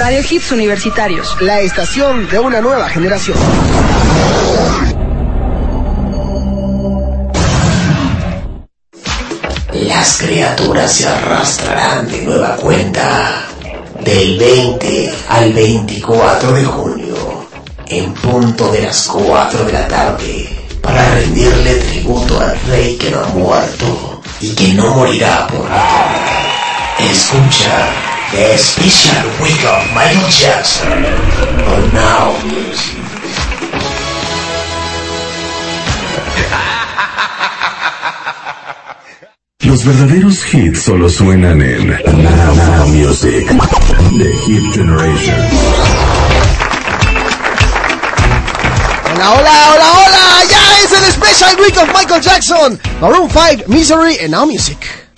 Radio Hits Universitarios. La estación de una nueva generación. Las criaturas se arrastrarán de nueva cuenta del 20 al 24 de junio, en punto de las 4 de la tarde, para rendirle tributo al rey que no ha muerto y que no morirá por la nada. Escucha The special week of Michael Jackson. But now. Los verdaderos hits solo suenan en Now, Now Music, The Hit Generation. Hola, hola, hola, hola, ya es el Special Week of Michael Jackson, Maroon 5, Misery and Now Music.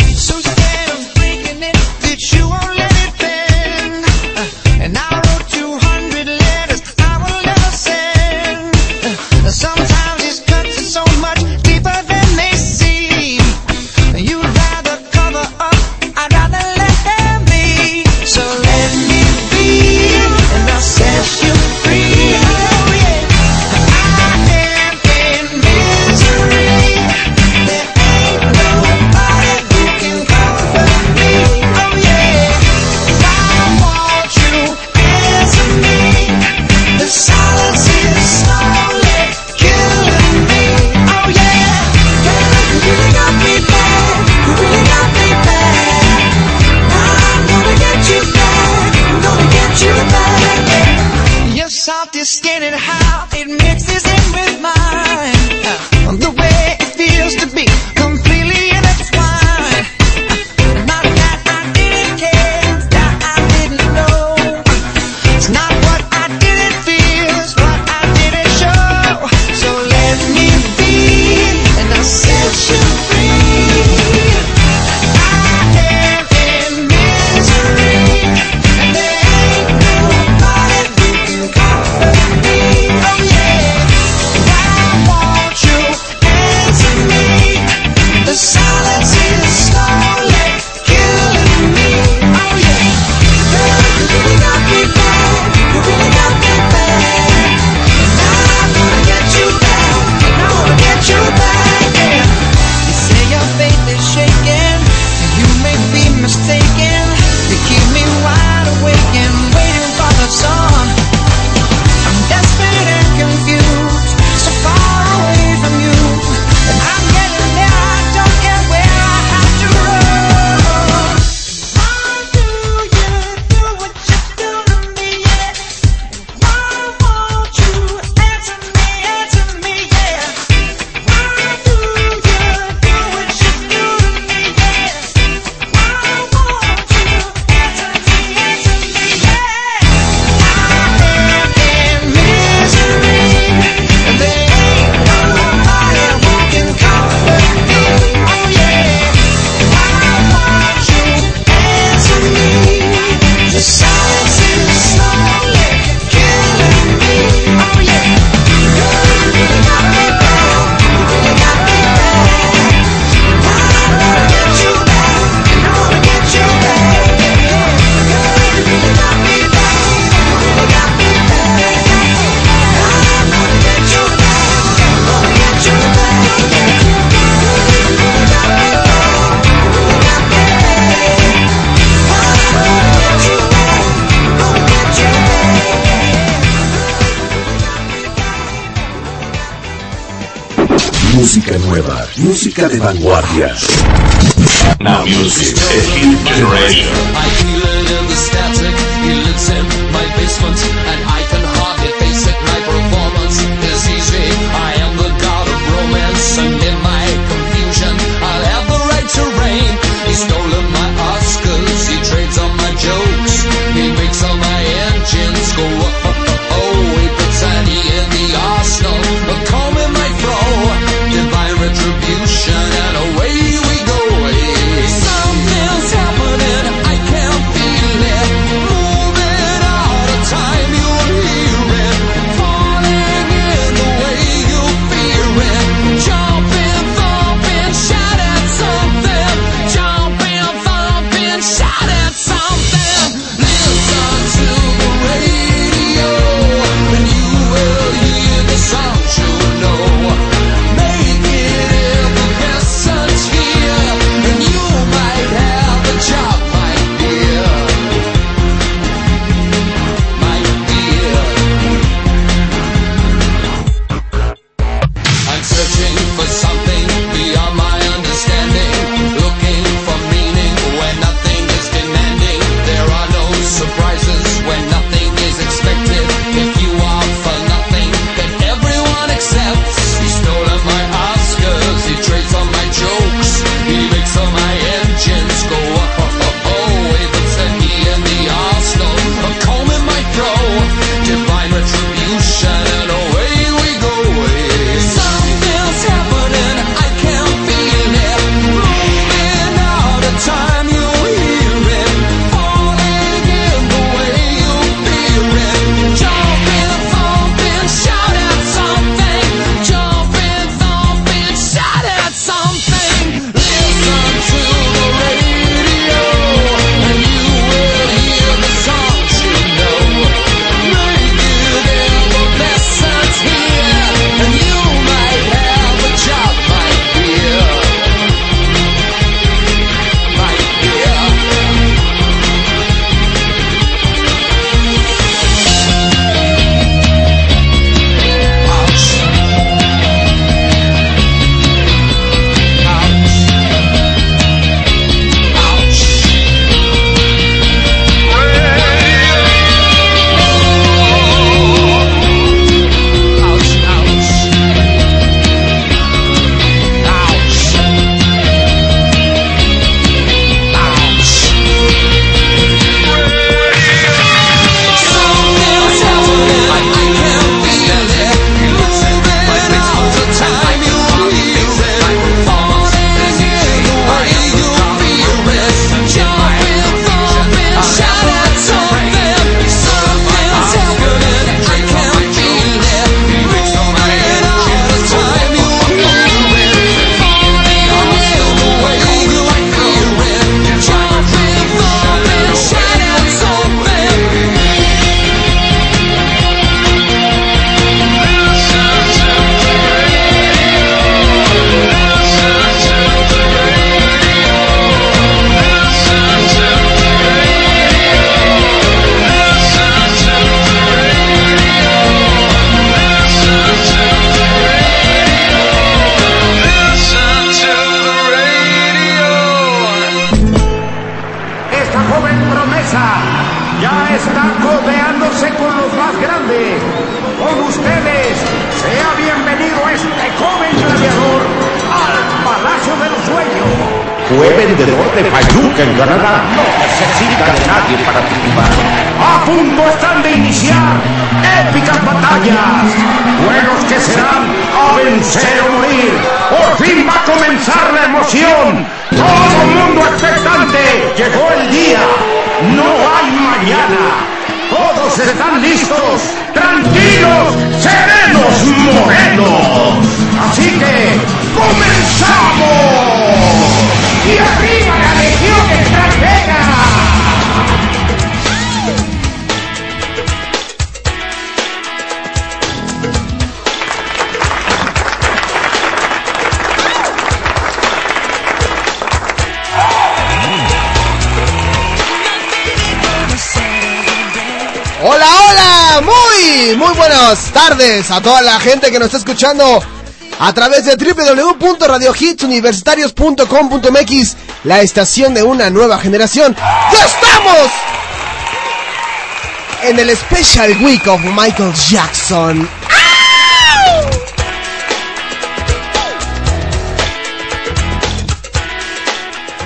música de vanguardia. Now music, a hit generation. I feel it in the static, he lives in my basement. A toda la gente que nos está escuchando a través de www.radiohitsuniversitarios.com.mx, la estación de una nueva generación. ¡Ya estamos! En el Special Week of Michael Jackson.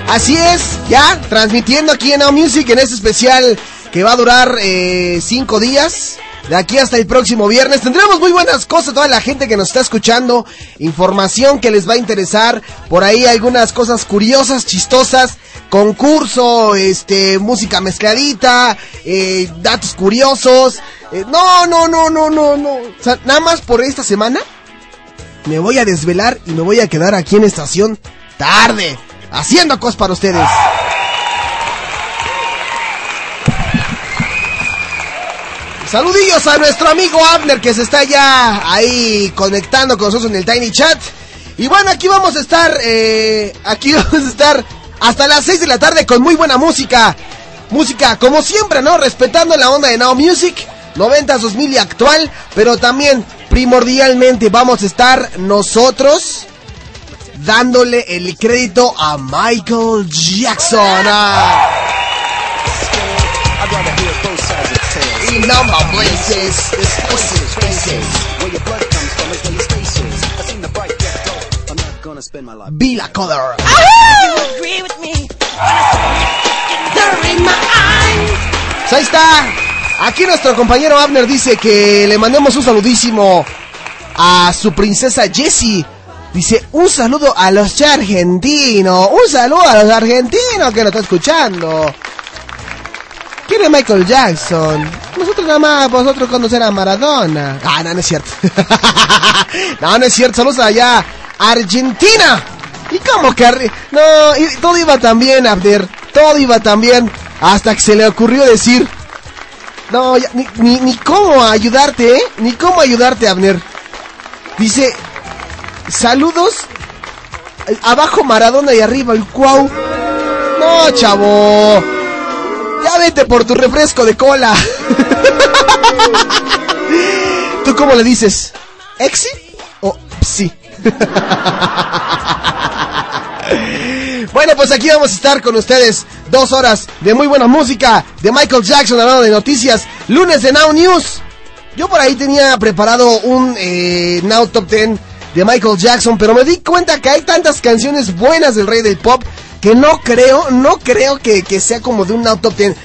Así es, ya transmitiendo aquí en Now Music en este especial que va a durar eh, cinco días. De aquí hasta el próximo viernes tendremos muy buenas cosas, toda la gente que nos está escuchando, información que les va a interesar, por ahí algunas cosas curiosas, chistosas, concurso, este, música mezcladita, eh, datos curiosos. eh, no, no, no, no, no, no. O sea, nada más por esta semana me voy a desvelar y me voy a quedar aquí en estación tarde, haciendo cosas para ustedes. Saludillos a nuestro amigo Abner que se está ya ahí conectando con nosotros en el Tiny Chat. Y bueno, aquí vamos a estar, eh, aquí vamos a estar hasta las 6 de la tarde con muy buena música. Música como siempre, ¿no? Respetando la onda de Now Music, 90, 2000 y actual. Pero también, primordialmente, vamos a estar nosotros dándole el crédito a Michael Jackson. Ah. Be la color. Pues ahí está. Aquí nuestro compañero Abner dice que le mandemos un saludísimo a su princesa Jessie. Dice, un saludo a los argentinos. Un saludo a los argentinos que nos está escuchando. ¿Quién es Michael Jackson? Nosotros nada más, vosotros conocer a Maradona. Ah, no, no es cierto. no, no es cierto. Saludos allá. Argentina. ¿Y cómo que No, todo iba tan bien, Abder. Todo iba tan bien. Hasta que se le ocurrió decir... No, ni, ni, ni cómo ayudarte, ¿eh? Ni cómo ayudarte, Abner. Dice... Saludos. eh, Abajo Maradona y arriba el Cuau. No, chavo. Ya vete por tu refresco de cola. ¿Tú cómo le dices? ¿Exi o psi? Bueno, pues aquí vamos a estar con ustedes dos horas de muy buena música, de Michael Jackson hablando de noticias, lunes de Now News. Yo por ahí tenía preparado un eh, Now Top 10 de Michael Jackson, pero me di cuenta que hay tantas canciones buenas del rey del pop que no creo, no creo que, que sea como de un Top 10.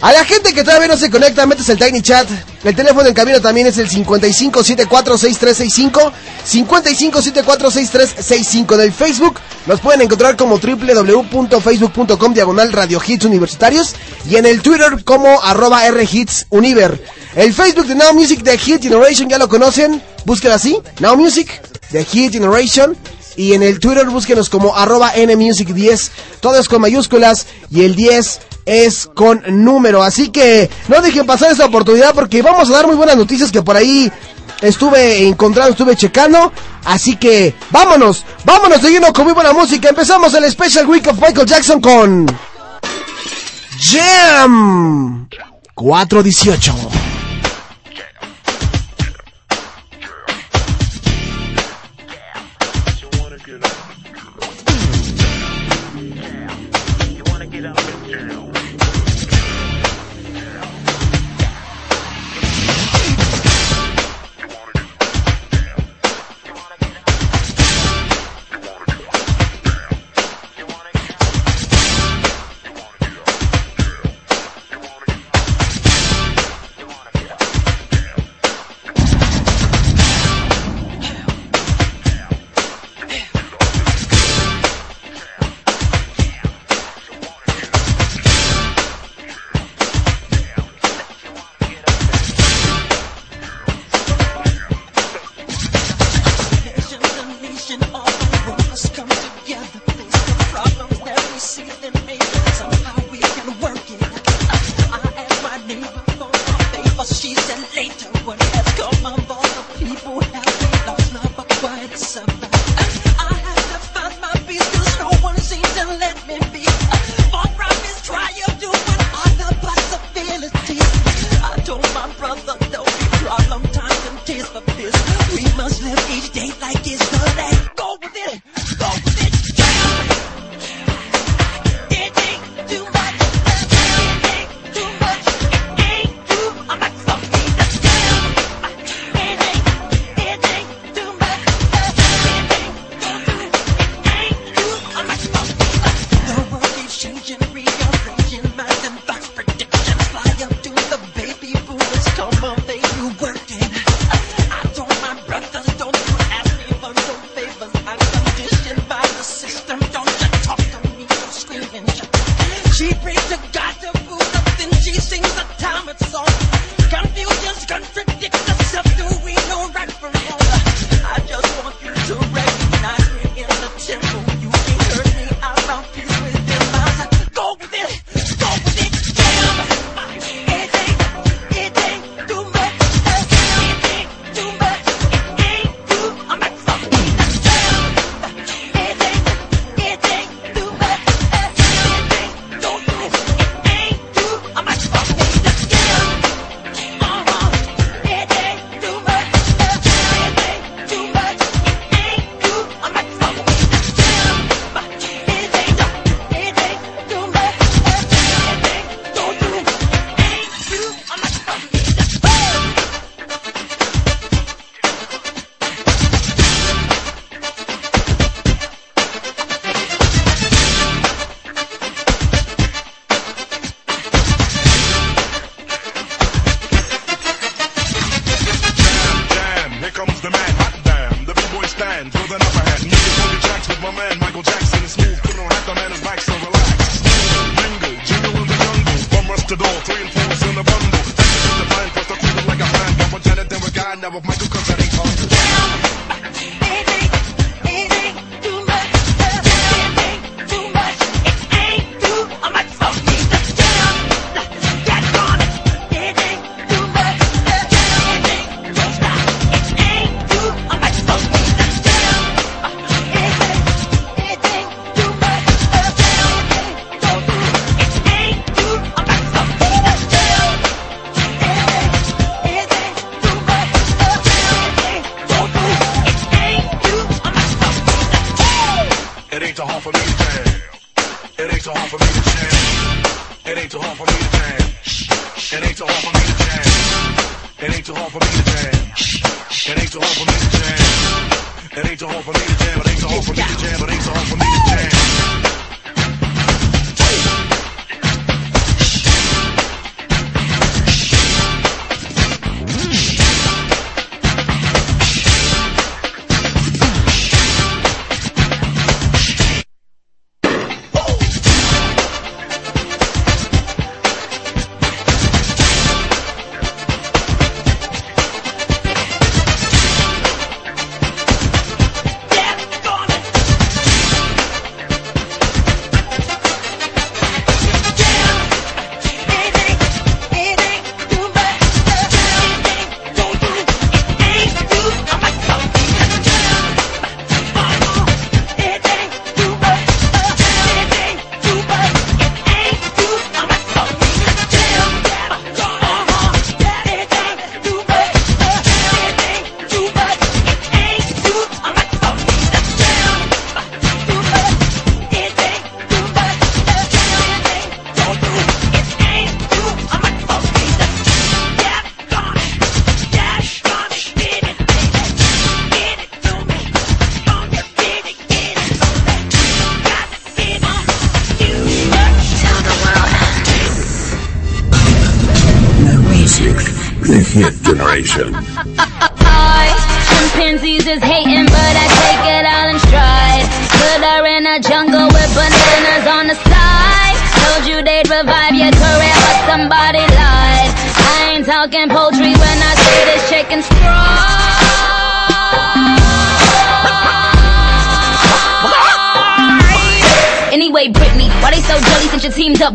A la gente que todavía no se conecta, metes el Tiny Chat. El teléfono en camino también es el 55746365. 55746365 del Facebook. Nos pueden encontrar como www.facebook.com diagonal Radio Hits Universitarios. Y en el Twitter como arroba Rhits Univer. El Facebook de Now Music de Hit Generation ya lo conocen. Búsquelo así. Now Music de Hit Generation. Y en el Twitter búsquenos como arroba NMusic10. Todo es con mayúsculas. Y el 10 es con número. Así que no dejen pasar esta oportunidad porque vamos a dar muy buenas noticias que por ahí estuve encontrando, estuve checando. Así que vámonos, vámonos siguiendo con muy buena música. Empezamos el Special Week of Michael Jackson con Jam 418.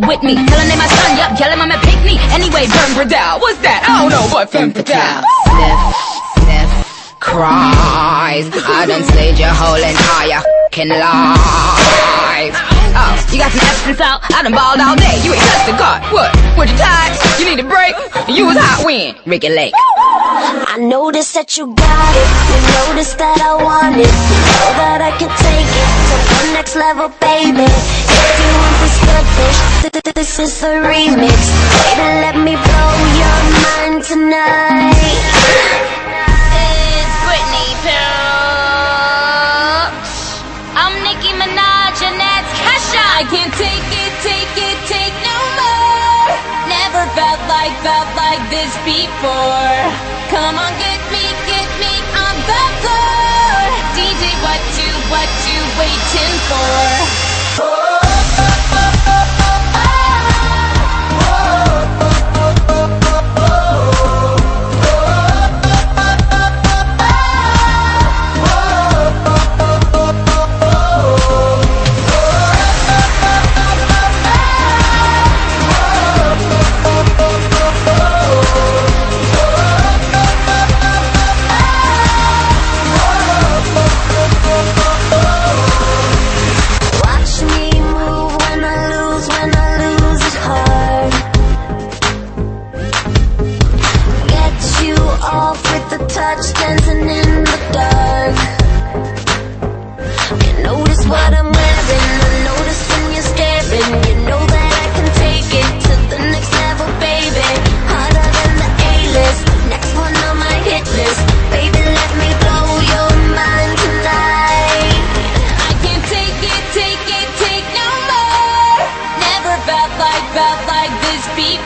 Up with me? Tell them they my son, yup, yell him I'm a pig me anyway, burn Bradell. What's that? I don't know, but femme fatale. Sniff, sniff, cries. I done slayed your whole entire fucking life. Oh, you got some Epsom salt? I done balled all day. You ain't touched the cart. What? What you tired? You need a break? You was hot when? Ricky Lake. I noticed that you got it. You noticed that I want it. You Know that I can take it to the next level, baby. If you want this is a remix. Baby, let me blow your mind tonight. It's Britney Spears. I'm Nicki Minaj and that's Kesha. I can't take it, take it, take no more. Never felt like, felt like this before. Come on, get me, get me on the floor. DJ, what you, what you waiting for?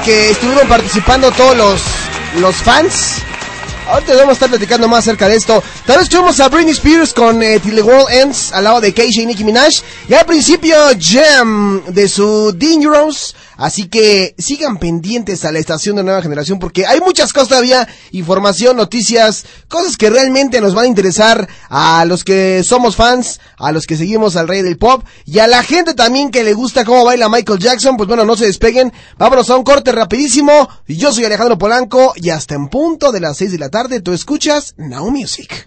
Que estuvieron participando todos los, los fans. Ahorita vamos a estar platicando más acerca de esto. Tal vez tuvimos a Britney Spears con eh, World Ends al lado de Keisha y Nicki Minaj. Y al principio Jam de su Dangerous. Así que sigan pendientes a la estación de nueva generación porque hay muchas cosas todavía, información, noticias, cosas que realmente nos van a interesar a los que somos fans, a los que seguimos al rey del pop y a la gente también que le gusta cómo baila Michael Jackson. Pues bueno, no se despeguen. Vámonos a un corte rapidísimo. Yo soy Alejandro Polanco y hasta en punto de las 6 de la tarde tú escuchas Now Now Music.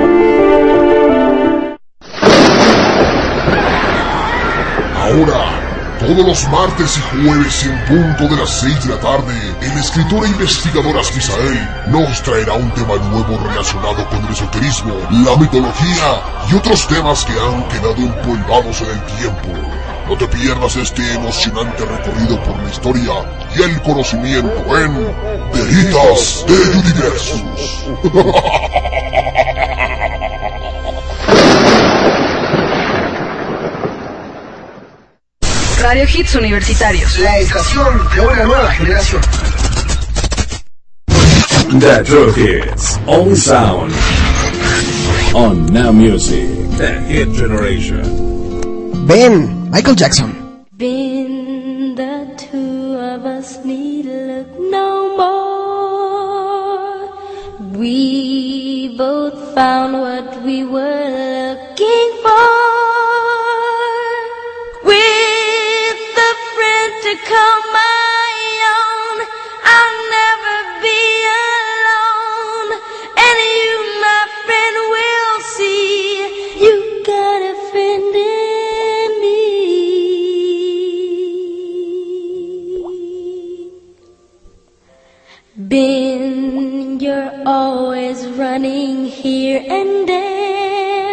Ahora, todos los martes y jueves en punto de las 6 de la tarde, el escritor e investigador Asquisael nos traerá un tema nuevo relacionado con el esoterismo, la mitología y otros temas que han quedado empolvados en el tiempo. No te pierdas este emocionante recorrido por la historia y el conocimiento en Deritas de Universus. Radio Hits Universitarios. La estación de una nueva generación. The True Hits. Only sound. On Now Music. The Hit Generation. Ben, Michael Jackson. Been the two of us need look no more. We both found what we were looking for. Here and there.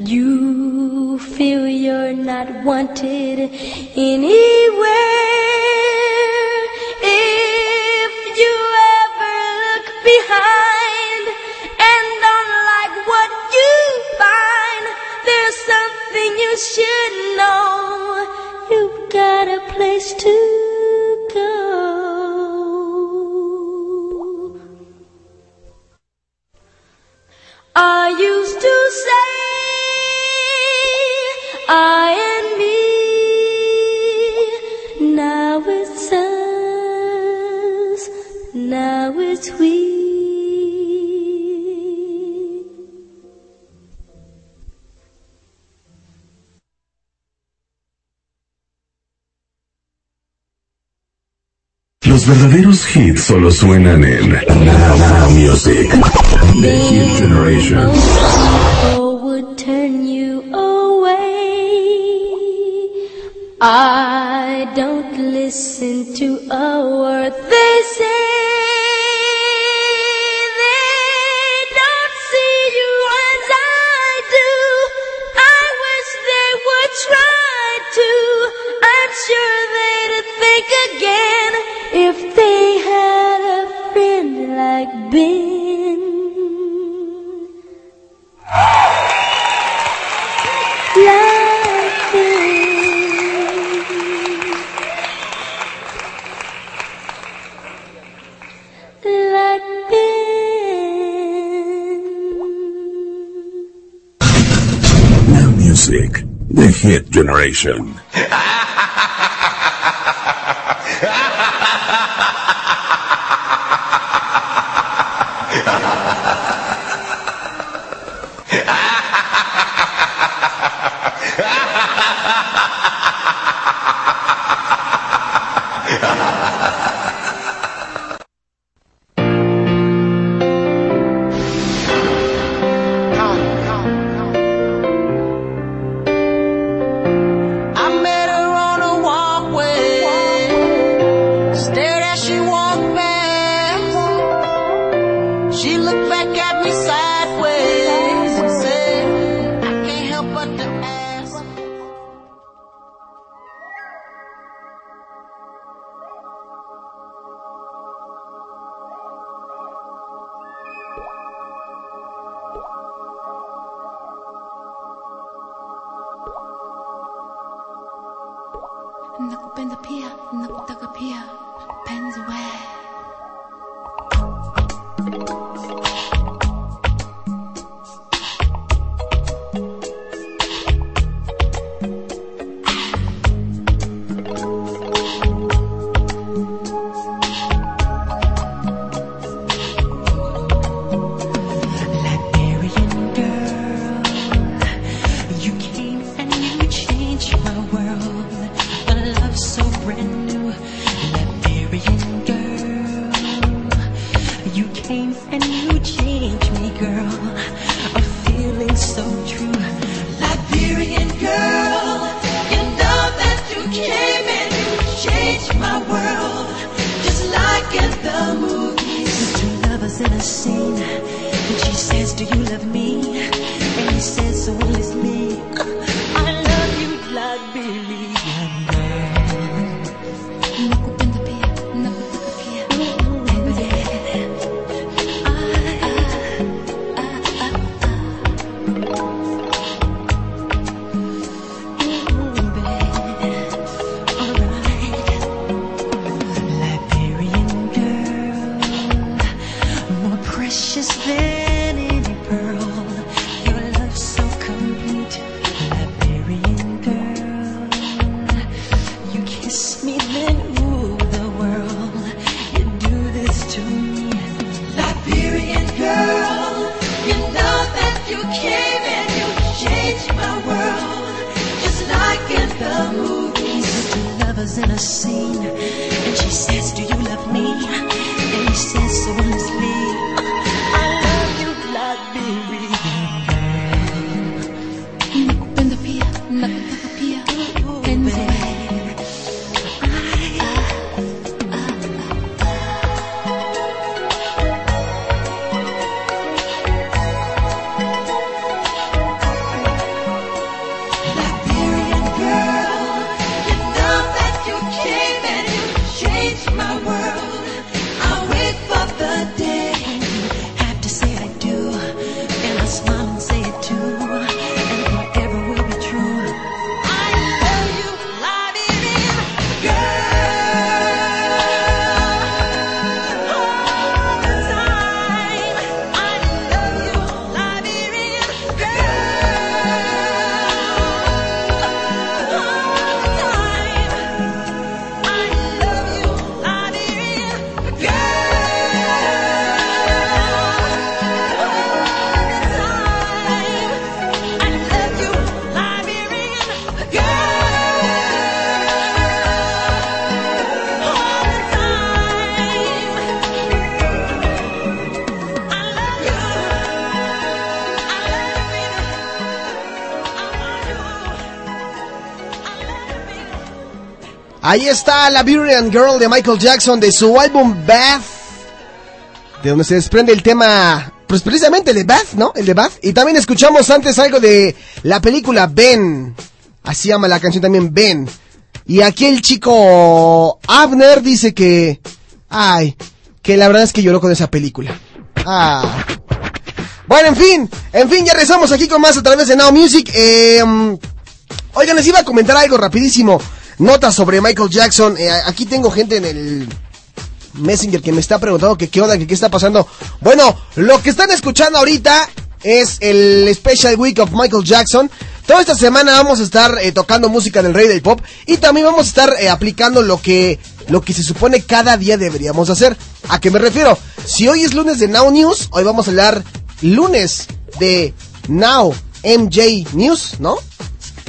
You feel you're not wanted anywhere. If you ever look behind and don't like what you find, there's something you should know. You've got a place to Now. Now. Los verdaderos hits solo suenan en Music. The Hit Generation. People would turn you away. I don't listen to a word they say. They Classic, the hit generation. Ahí está la Burian Girl de Michael Jackson de su álbum Bath, de donde se desprende el tema, pues precisamente el de Bath, ¿no? El de Bath. Y también escuchamos antes algo de la película Ben. Así llama la canción también Ben. Y aquí el chico Abner dice que, ay, que la verdad es que lloró con esa película. Ah. Bueno, en fin, en fin, ya rezamos aquí con más a través de Now Music. Em, oigan, les iba a comentar algo rapidísimo. Notas sobre Michael Jackson. Eh, aquí tengo gente en el Messenger que me está preguntando qué onda, qué está pasando. Bueno, lo que están escuchando ahorita es el Special Week of Michael Jackson. Toda esta semana vamos a estar eh, tocando música del rey del pop y también vamos a estar eh, aplicando lo que, lo que se supone cada día deberíamos hacer. ¿A qué me refiero? Si hoy es lunes de Now News, hoy vamos a hablar lunes de Now MJ News, ¿no?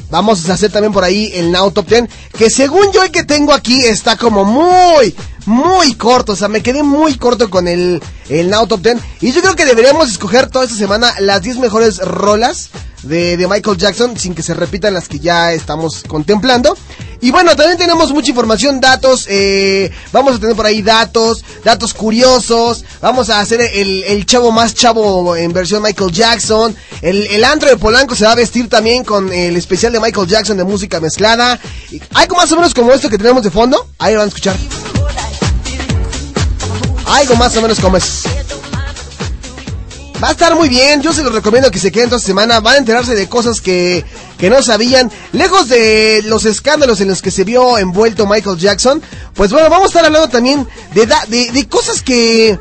Vamos a hacer también por ahí el Now Top 10, que según yo el que tengo aquí está como muy, muy corto. O sea, me quedé muy corto con el, el Now Top 10. Y yo creo que deberíamos escoger toda esta semana las 10 mejores rolas de, de Michael Jackson sin que se repitan las que ya estamos contemplando. Y bueno, también tenemos mucha información, datos, eh, vamos a tener por ahí datos, datos curiosos, vamos a hacer el, el chavo más chavo en versión Michael Jackson, el, el antro de Polanco se va a vestir también con el especial de Michael Jackson de música mezclada, algo más o menos como esto que tenemos de fondo, ahí lo van a escuchar. Algo más o menos como es. Va a estar muy bien, yo se los recomiendo que se queden toda semana, van a enterarse de cosas que, que no sabían, lejos de los escándalos en los que se vio envuelto Michael Jackson, pues bueno, vamos a estar hablando también de, de, de cosas que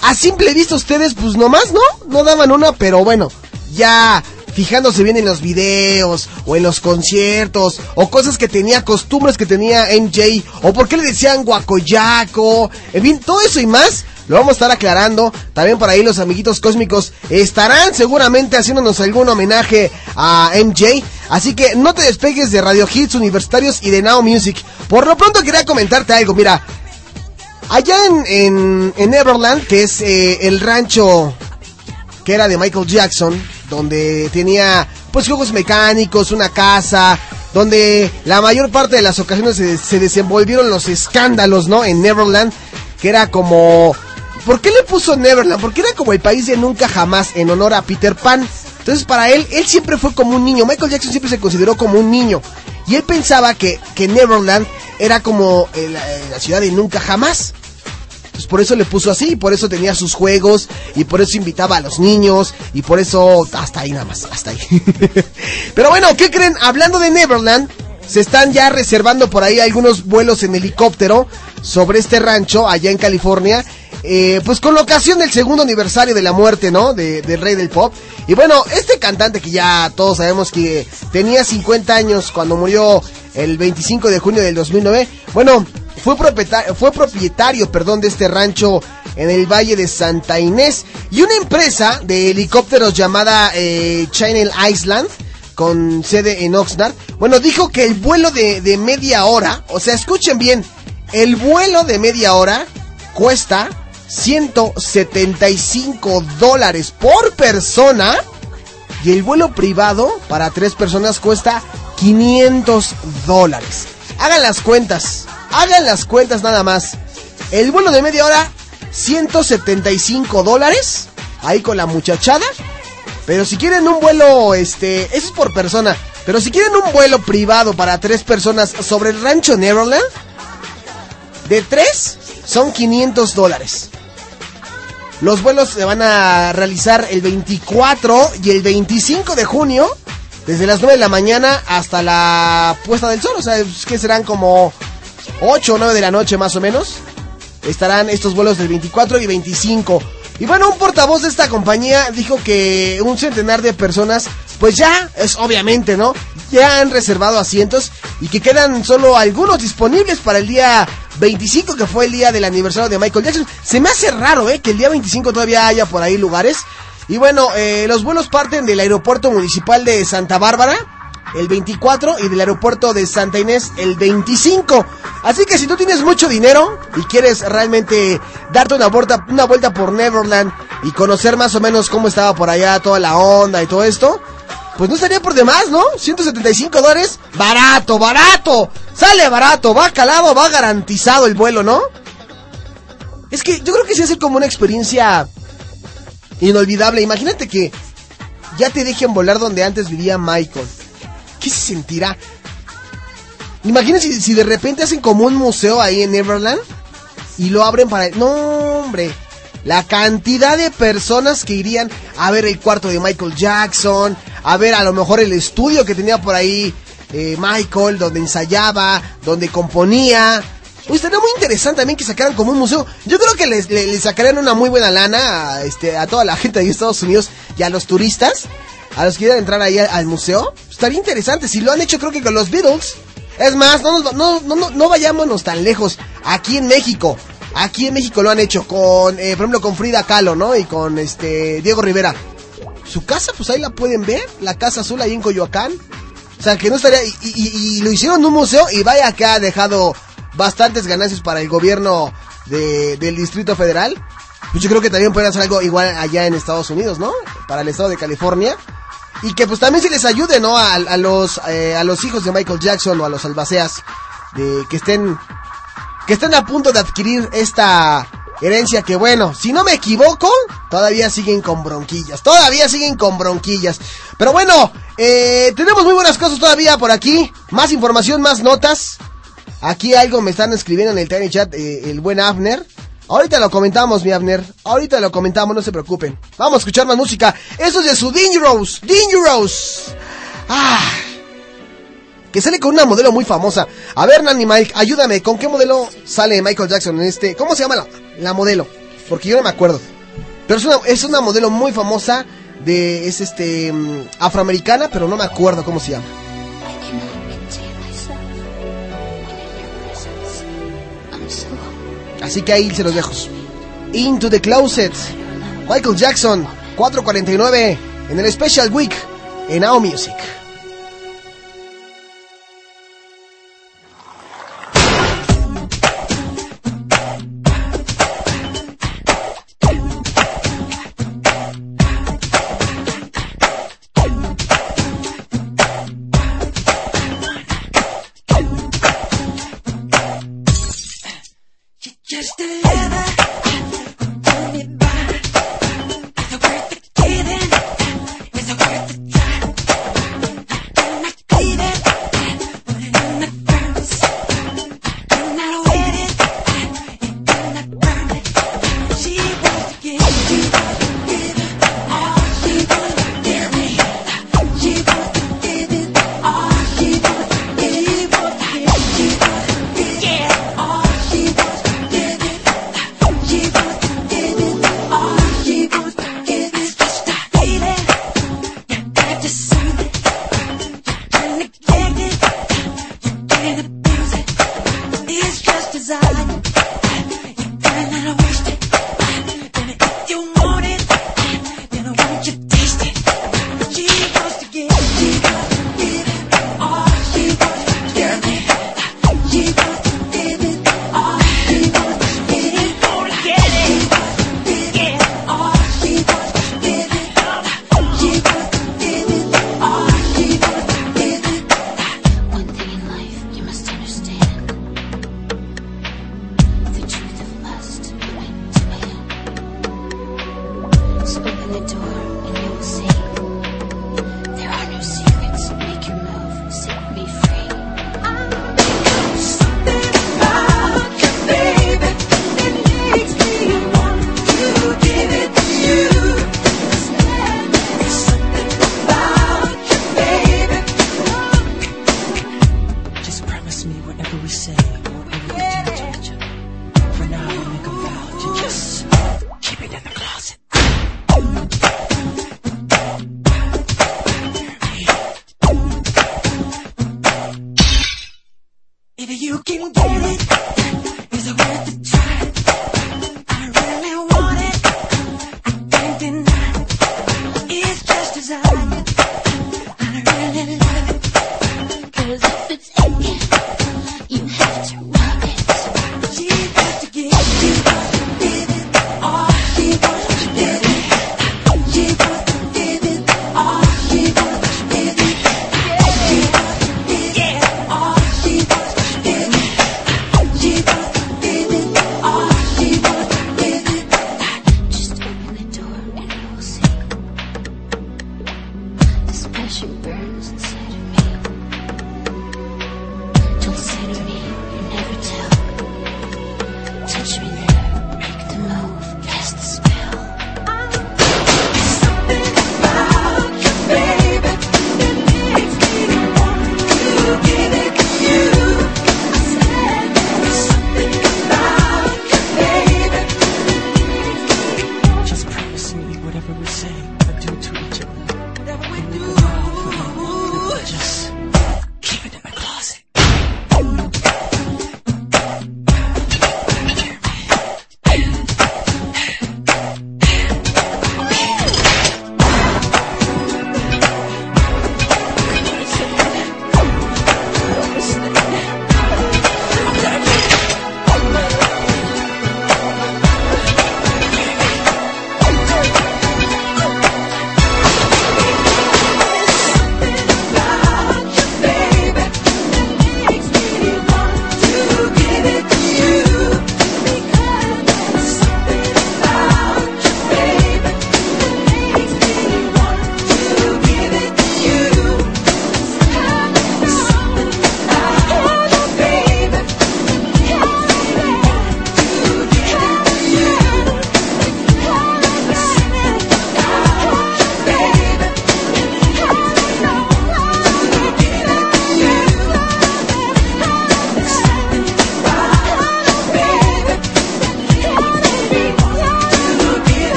a simple vista ustedes pues nomás no, no daban una, pero bueno, ya fijándose bien en los videos o en los conciertos o cosas que tenía, costumbres que tenía MJ o por qué le decían guacoyaco, en fin, todo eso y más lo vamos a estar aclarando. También por ahí los amiguitos cósmicos estarán seguramente haciéndonos algún homenaje a MJ. Así que no te despegues de Radio Hits Universitarios y de Now Music. Por lo pronto quería comentarte algo, mira. Allá en, en, en Neverland, que es eh, el rancho que era de Michael Jackson, donde tenía pues juegos mecánicos, una casa, donde la mayor parte de las ocasiones se desenvolvieron los escándalos, ¿no? En Neverland, que era como... ¿Por qué le puso Neverland? Porque era como el país de nunca jamás, en honor a Peter Pan. Entonces para él, él siempre fue como un niño. Michael Jackson siempre se consideró como un niño. Y él pensaba que, que Neverland era como eh, la, la ciudad de nunca jamás. Pues por eso le puso así, por eso tenía sus juegos, y por eso invitaba a los niños, y por eso hasta ahí nada más, hasta ahí. Pero bueno, ¿qué creen? Hablando de Neverland, se están ya reservando por ahí algunos vuelos en helicóptero sobre este rancho allá en California. Eh, pues con la ocasión del segundo aniversario de la muerte, ¿no? De- del rey del pop. Y bueno, este cantante que ya todos sabemos que tenía 50 años cuando murió el 25 de junio del 2009. Bueno, fue propietario, fue propietario, perdón, de este rancho en el Valle de Santa Inés y una empresa de helicópteros llamada eh, Channel Island con sede en Oxnard. Bueno, dijo que el vuelo de, de media hora, o sea, escuchen bien, el vuelo de media hora cuesta 175 dólares por persona y el vuelo privado para tres personas cuesta 500 dólares. Hagan las cuentas, hagan las cuentas nada más. El vuelo de media hora, 175 dólares, ahí con la muchachada. Pero si quieren un vuelo, este, eso es por persona. Pero si quieren un vuelo privado para tres personas sobre el rancho Neverland, de tres son 500 dólares. Los vuelos se van a realizar el 24 y el 25 de junio, desde las 9 de la mañana hasta la puesta del sol. O sea, que serán como 8 o 9 de la noche más o menos. Estarán estos vuelos del 24 y 25. Y bueno, un portavoz de esta compañía dijo que un centenar de personas, pues ya, es obviamente, ¿no? Ya han reservado asientos y que quedan solo algunos disponibles para el día 25, que fue el día del aniversario de Michael Jackson. Se me hace raro, ¿eh? Que el día 25 todavía haya por ahí lugares. Y bueno, eh, los vuelos parten del aeropuerto municipal de Santa Bárbara el 24 y del aeropuerto de Santa Inés el 25. Así que si tú tienes mucho dinero y quieres realmente darte una vuelta, una vuelta por Neverland y conocer más o menos cómo estaba por allá toda la onda y todo esto, pues no estaría por demás, ¿no? 175 dólares, barato, barato, sale barato, va calado, va garantizado el vuelo, ¿no? Es que yo creo que sí es como una experiencia inolvidable. Imagínate que ya te dejen volar donde antes vivía Michael. ¿Qué se sentirá? Imagínense si, si de repente hacen como un museo ahí en Neverland y lo abren para... No, hombre. La cantidad de personas que irían a ver el cuarto de Michael Jackson, a ver a lo mejor el estudio que tenía por ahí eh, Michael, donde ensayaba, donde componía. Pues estaría muy interesante también que sacaran como un museo. Yo creo que les, le- les sacarían una muy buena lana a, este, a toda la gente de Estados Unidos y a los turistas, a los que quieran entrar ahí al, museo. estaría interesante. Si lo han hecho, creo que con los Beatles. Es más, no, nos- no, no, no, no vayámonos tan lejos. Aquí en México. Aquí en México lo han hecho con, eh, por ejemplo, con Frida Kahlo, ¿no? Y con este Diego Rivera. Su casa, pues ahí la pueden ver. La Casa Azul ahí en Coyoacán. O sea, que no estaría... Y, lo hicieron un museo y vaya que ha dejado bastantes ganancias para el gobierno de- del Distrito Federal. Pues yo creo que también pueden hacer algo igual allá en Estados Unidos, ¿no? Para el estado de California. Y que pues también se les ayude, ¿no? A, a los, eh, a los hijos de Michael Jackson o a los albaceas. De que estén... Que estén a punto de adquirir esta herencia que bueno, si no me equivoco, todavía siguen con bronquillas. Todavía siguen con bronquillas. Pero bueno, eh, tenemos muy buenas cosas todavía por aquí. Más información, más notas. Aquí algo me están escribiendo en el Tiny Chat eh, el buen Abner. Ahorita lo comentamos, mi Abner. Ahorita lo comentamos, no se preocupen. Vamos a escuchar más música. Esto es de su Dangerous. Dangerous. Ah. Que sale con una modelo muy famosa. A ver, Nanny Mike, ayúdame. ¿Con qué modelo sale Michael Jackson en este? ¿Cómo se llama la, la modelo? Porque yo no me acuerdo. Pero es una, es una modelo muy famosa. De, es este mm, afroamericana, pero no me acuerdo cómo se llama. Así que ahí se los dejo. Into the Closet. Michael Jackson, 449 en el Special Week en Now Music.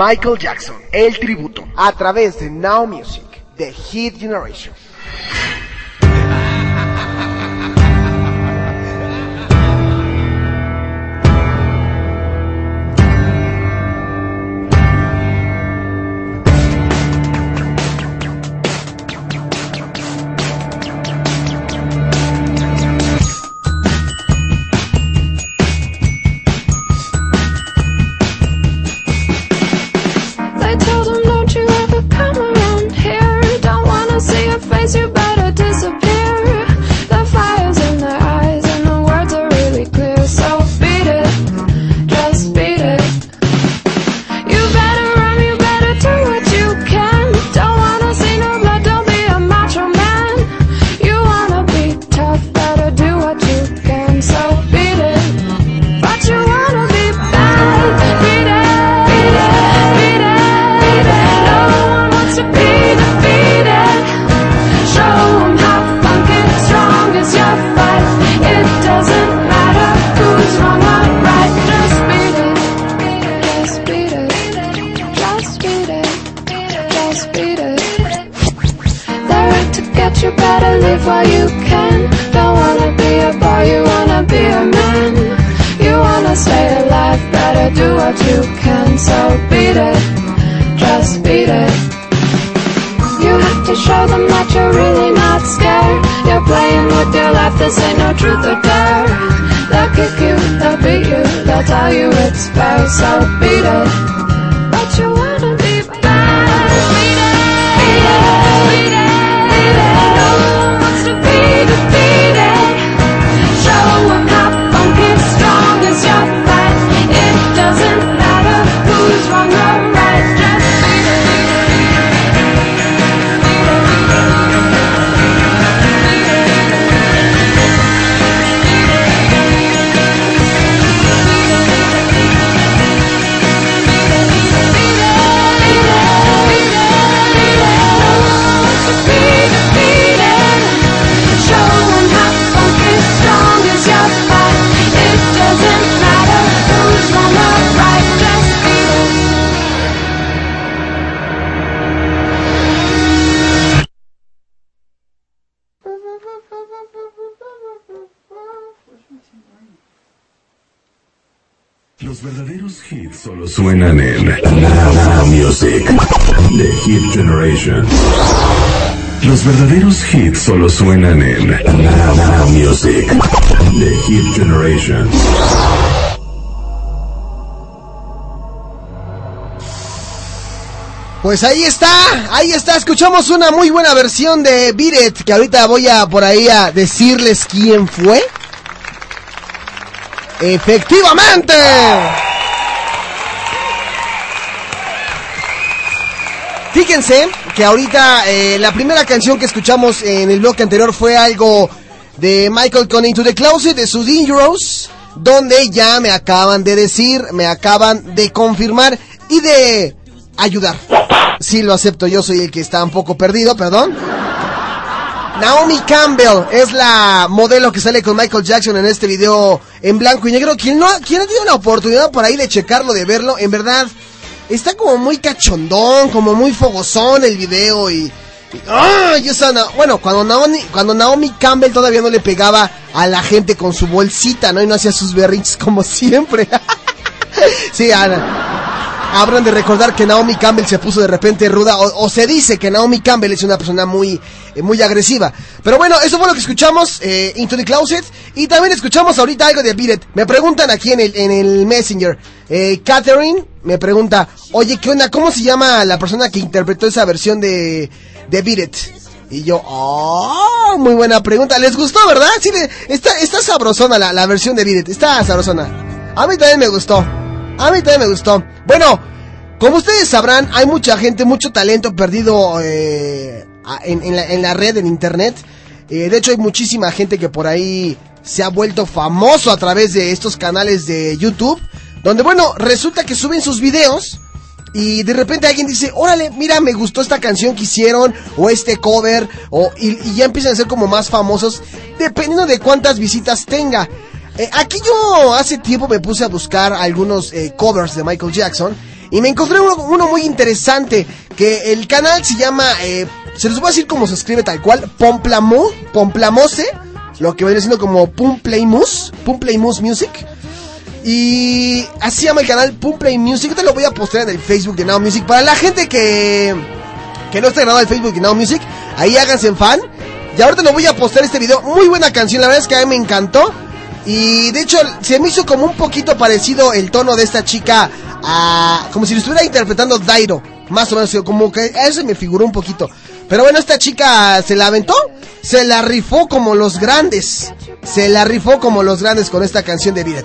Michael Jackson, el tributo. A través de Now Music, The Hit Generation. Solo suenan en Now, Music, The Hit Generation. Los verdaderos hits solo suenan en Now, Music, The Hit Generation. Pues ahí está, ahí está, escuchamos una muy buena versión de It, que ahorita voy a por ahí a decirles quién fue. Efectivamente. Fíjense que ahorita eh, la primera canción que escuchamos en el bloque anterior fue algo de Michael con Into the Closet de sus Dangerous, donde ya me acaban de decir, me acaban de confirmar y de ayudar. Sí, lo acepto, yo soy el que está un poco perdido, perdón. Naomi Campbell es la modelo que sale con Michael Jackson en este video en blanco y negro. Quien no, quien ha tenido la oportunidad por ahí de checarlo, de verlo, en verdad está como muy cachondón, como muy fogosón el video y. y- ¡Ay! esa Na- bueno, cuando Naomi, cuando Naomi Campbell todavía no le pegaba a la gente con su bolsita, ¿no? Y no hacía sus berrinches como siempre. sí, Ana. Habrán de recordar que Naomi Campbell se puso de repente ruda, o, o se dice que Naomi Campbell es una persona muy, eh, muy agresiva. Pero bueno, eso fue lo que escuchamos, eh, Into the Closet, y también escuchamos ahorita algo de Beat. Me preguntan aquí en el, en el Messenger, eh, Catherine me pregunta, oye, ¿qué onda? ¿Cómo se llama la persona que interpretó esa versión de, de Beat? Y yo, oh, muy buena pregunta. ¿Les gustó, verdad? Sí, está, está sabrosona la, la versión de Beat está sabrosona. A mí también me gustó. A mí también me gustó. Bueno, como ustedes sabrán, hay mucha gente, mucho talento perdido eh, en, en la, en la red, en internet. Eh, de hecho, hay muchísima gente que por ahí se ha vuelto famoso a través de estos canales de YouTube. Donde, bueno, resulta que suben sus videos. Y de repente alguien dice, órale, mira, me gustó esta canción que hicieron, o este cover, o, y, ya empiezan a ser como más famosos, dependiendo de cuántas visitas tenga. Eh, aquí yo hace tiempo me puse a buscar algunos eh, covers de Michael Jackson y me encontré uno, muy interesante que el canal se llama, eh, se los voy a decir cómo se escribe tal cual, Pomplamo, Pomplamose, lo que viene siendo como Pumplaymus, Pumplaymus Music. Y así llama el canal Pumplay Music. Te lo voy a postear en el Facebook de Now Music. Para la gente que, que no está grabado el Facebook de Now Music, ahí háganse en fan. Y ahorita lo voy a postear este video. Muy buena canción, la verdad es que a mí me encantó. Y de hecho, se me hizo como un poquito parecido el tono de esta chica a. como si lo estuviera interpretando Dairo. Más o menos, como que a eso me figuró un poquito. Pero bueno, esta chica se la aventó, se la rifó como los grandes. Se la rifó como los grandes con esta canción de you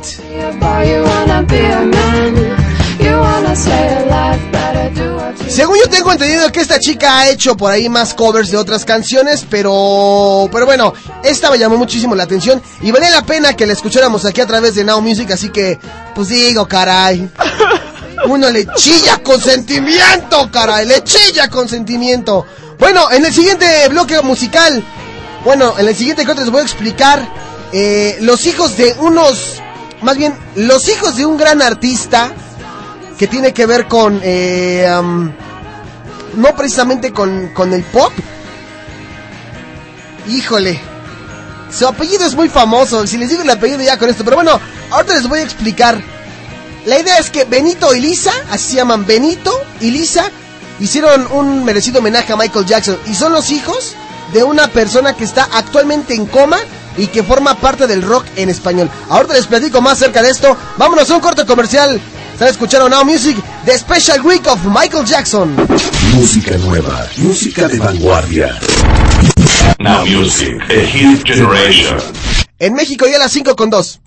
Según yo tengo entendido que esta chica ha hecho por ahí más covers de otras canciones, pero pero bueno, esta me llamó muchísimo la atención y valía la pena que la escucháramos aquí a través de Now Music, así que pues digo, caray. Uno le chilla con sentimiento, caray, le chilla con sentimiento. Bueno, en el siguiente bloque musical, bueno, en el siguiente corte les voy a explicar eh, los hijos de unos, más bien, los hijos de un gran artista que tiene que ver con, eh, no precisamente con, con el pop. Híjole, su apellido es muy famoso, si les digo el apellido ya con esto, pero bueno, ahorita les voy a explicar. La idea es que Benito y Lisa, así se llaman Benito y Lisa, hicieron un merecido homenaje a Michael Jackson y son los hijos de una persona que está actualmente en coma y que forma parte del rock en español. Ahorita les platico más acerca de esto. Vámonos a un corte comercial. Están escuchando Now Music, The Special Week of Michael Jackson. Música nueva, música de vanguardia. Now Music, The Hit Generation. En México ya a las 5 con 2.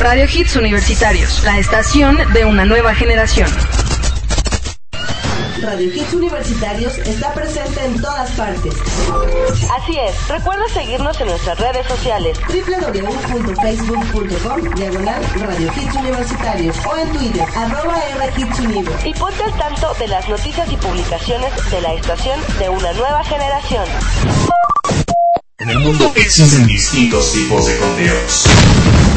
Radio Hits Universitarios, la estación de una nueva generación. Radio Hits Universitarios está presente en todas partes. Así es, recuerda seguirnos en nuestras redes sociales www.facebook.com diagonal Radio Hits Universitarios o en Twitter arroba R. Y ponte al tanto de las noticias y publicaciones de la estación de una nueva generación. En el mundo existen distintos tipos de conteos.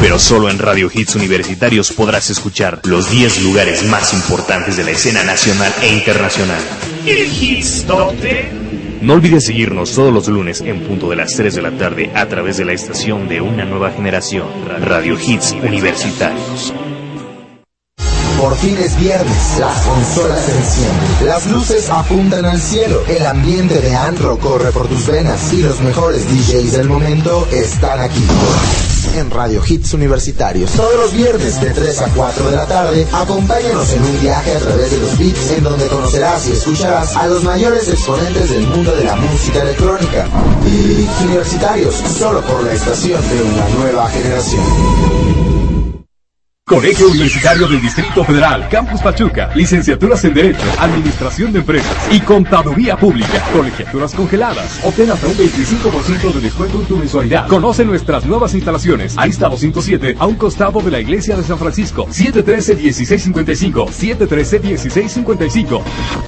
Pero solo en Radio Hits Universitarios podrás escuchar los 10 lugares más importantes de la escena nacional e internacional. El Hits Top 10. No olvides seguirnos todos los lunes en punto de las 3 de la tarde a través de la estación de una nueva generación, Radio Hits Universitarios. Por fin es viernes, las consolas se encienden, las luces apuntan al cielo, el ambiente de Anro corre por tus venas y los mejores DJs del momento están aquí. En Radio Hits Universitarios, todos los viernes de 3 a 4 de la tarde, acompáñanos en un viaje a través de los beats en donde conocerás y escucharás a los mayores exponentes del mundo de la música electrónica. Hits Universitarios, solo por la estación de una nueva generación. Colegio Universitario del Distrito Federal, Campus Pachuca, licenciaturas en Derecho, Administración de Empresas y Contaduría Pública, colegiaturas congeladas. Obtén hasta un 25% de descuento en tu mensualidad. Conoce nuestras nuevas instalaciones. Arista 207, a un costado de la Iglesia de San Francisco. 713-1655, 713-1655.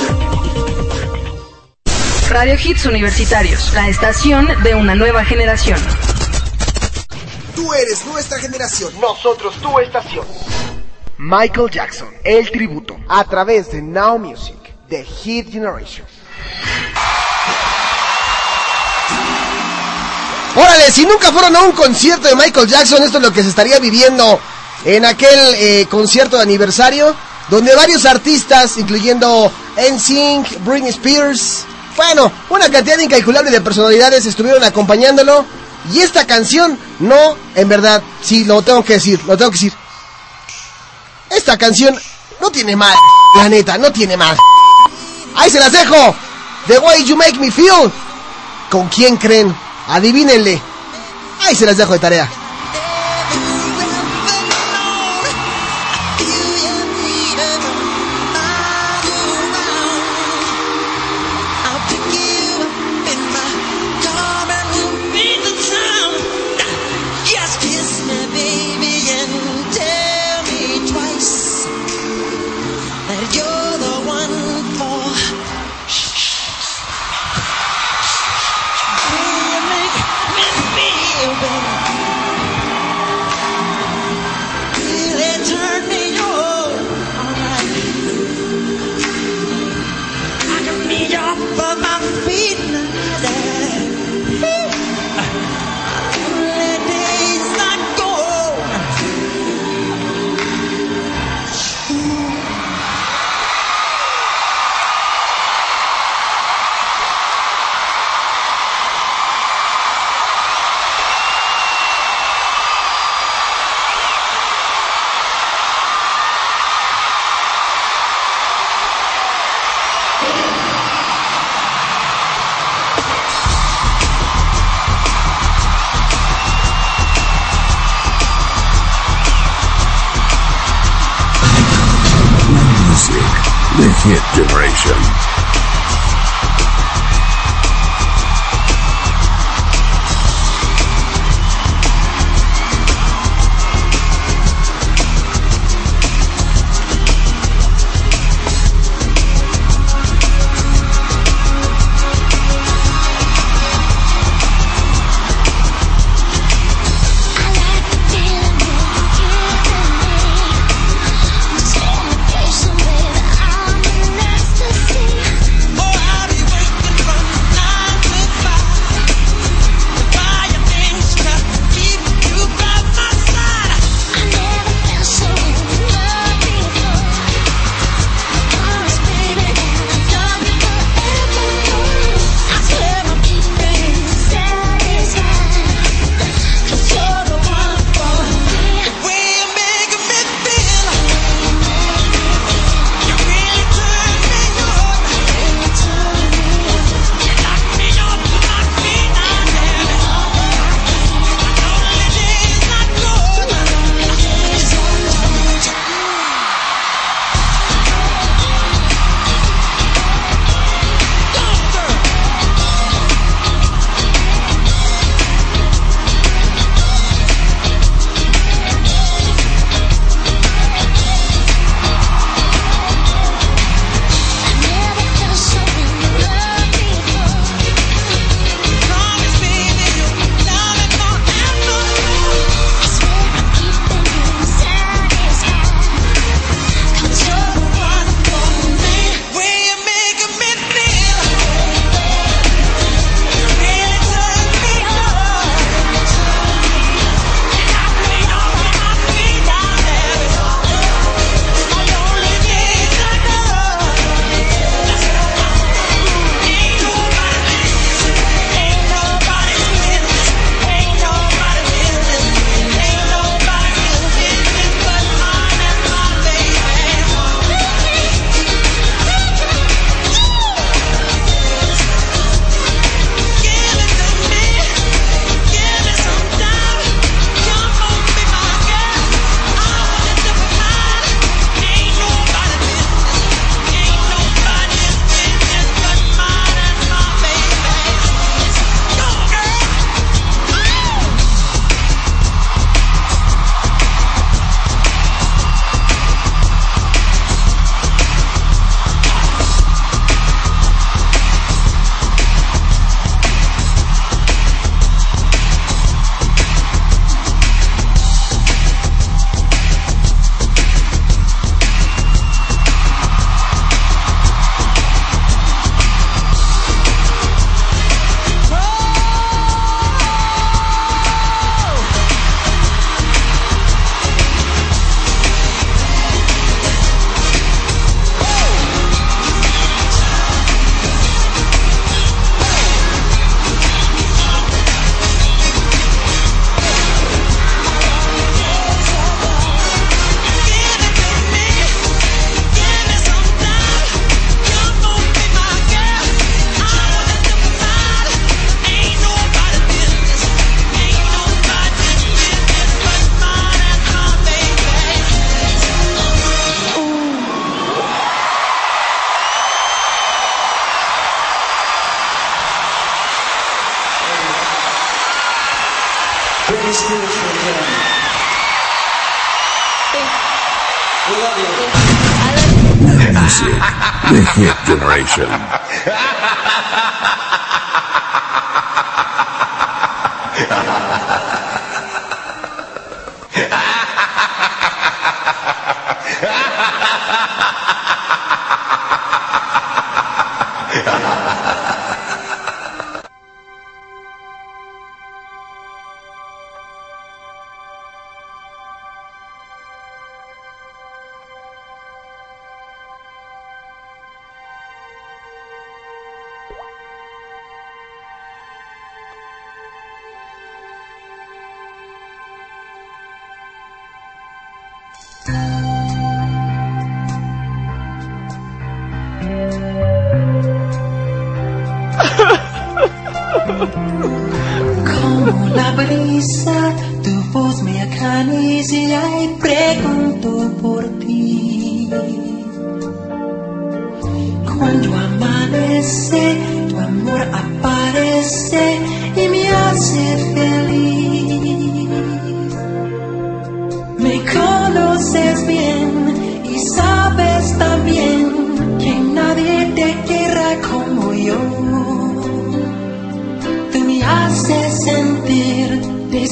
Radio Hits Universitarios, la estación de una nueva generación. Tú eres nuestra generación, nosotros tu estación. Michael Jackson, el tributo, a través de Now Music, The Hit Generation. Órale, si nunca fueron a un concierto de Michael Jackson, esto es lo que se estaría viviendo en aquel eh, concierto de aniversario, donde varios artistas, incluyendo NSYNC, Britney Spears, bueno, una cantidad incalculable de personalidades estuvieron acompañándolo. Y esta canción, no, en verdad, sí, lo tengo que decir, lo tengo que decir. Esta canción no tiene mal, la neta, no tiene mal. Ahí se las dejo. The Way You Make Me Feel. ¿Con quién creen? Adivínenle. Ahí se las dejo de tarea. Generation.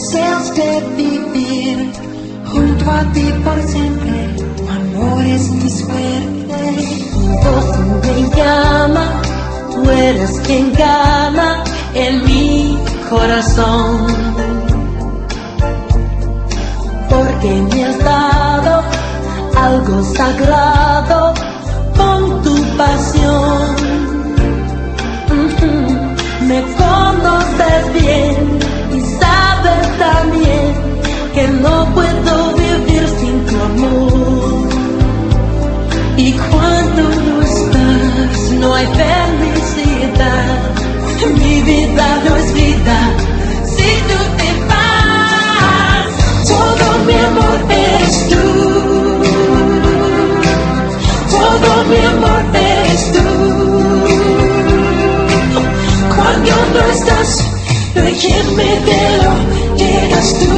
Deseos de vivir junto a ti por siempre. Amor es mi suerte. Tu voz me llama, tú eres quien gana en mi corazón. Porque me has dado algo sagrado con tu pasión. Me conoces bien sabes también que no puedo vivir sin tu amor. Y cuando no estás, no hay felicidad. Mi vida no es vida si tú te vas. Todo mi amor eres tú. Todo mi amor eres tú. Cuando no estás, déjenme de lo eres tú.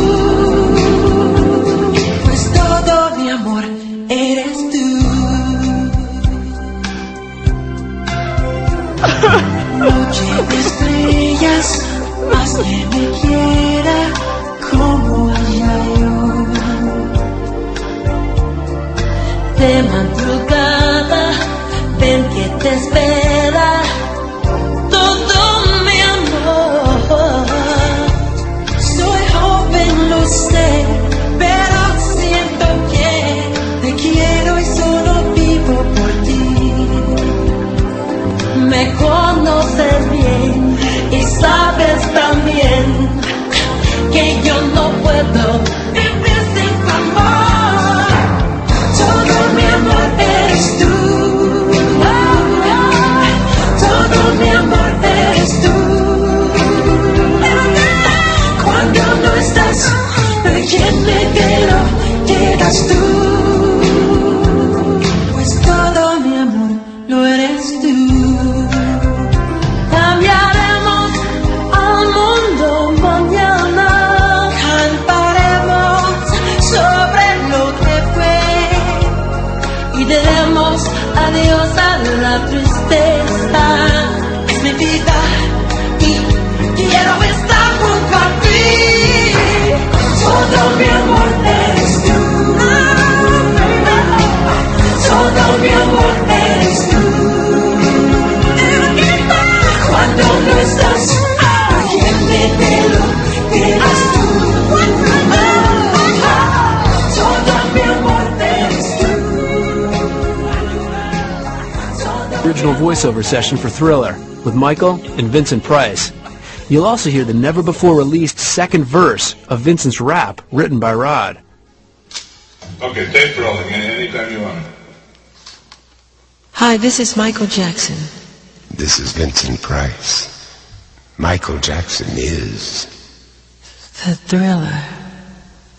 Pues todo mi amor eres tú. Noche de estrellas, más que me quiera ¿quién me quiero? Quedas tú. Original voiceover session for Thriller with Michael and Vincent Price. You'll also hear the never before released second verse of Vincent's rap written by Rod. Okay, tape rolling any- anytime you want. Hi, this is Michael Jackson. This is Vincent Price. Michael Jackson is. The thriller.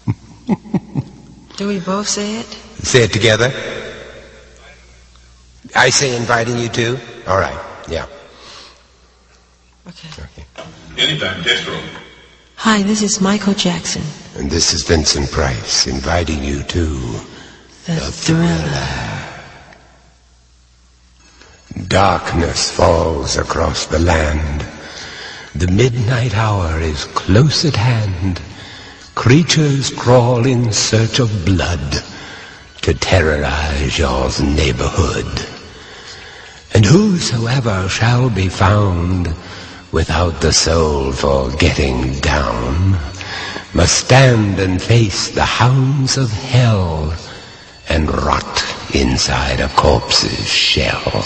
Do we both say it? Say it together. I say inviting you to? All right, yeah. Okay. Anytime, tape rolling. Hi, this is Michael Jackson. And this is Vincent Price inviting you to. The, thriller. Darkness falls across the land. The midnight hour is close at hand. Creatures crawl in search of blood to terrorize your neighborhood. And whosoever shall be found without the soul for getting down must stand and face the hounds of hell and rot inside a corpse's shell.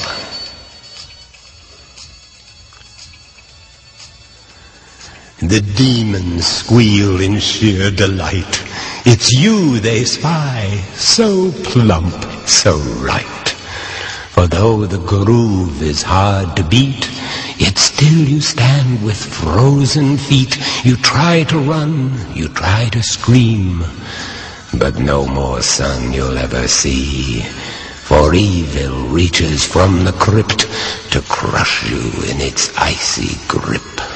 The demons squeal in sheer delight. It's you they spy, so plump, so right. For though the groove is hard to beat, yet still you stand with frozen feet. You try to run, you try to scream, but no more sun you'll ever see. For evil reaches from the crypt to crush you in its icy grip.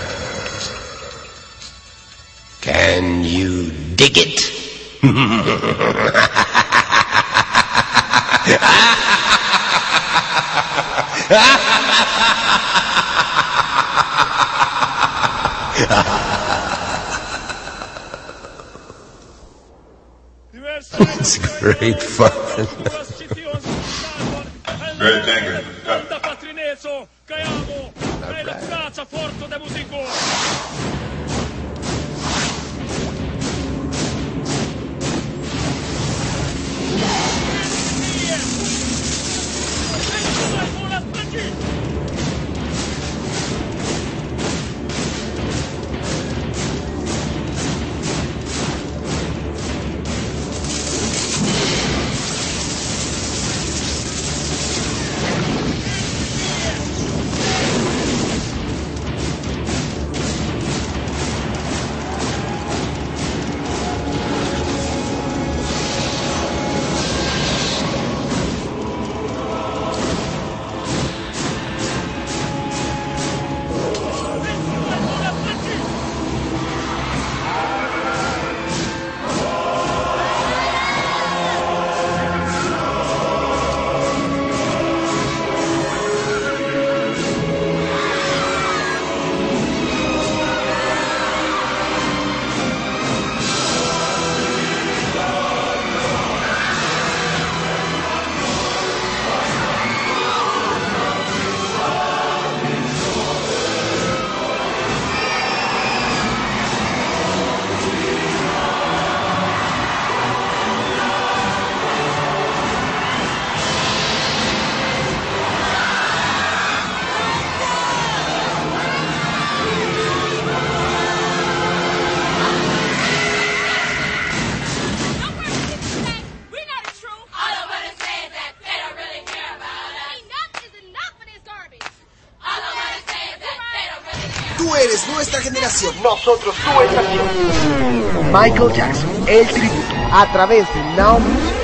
Can you dig it? it's great fun. Great, thank you. Tú Nosotros tu estación. Michael Jackson, el tributo, a través de Now Music,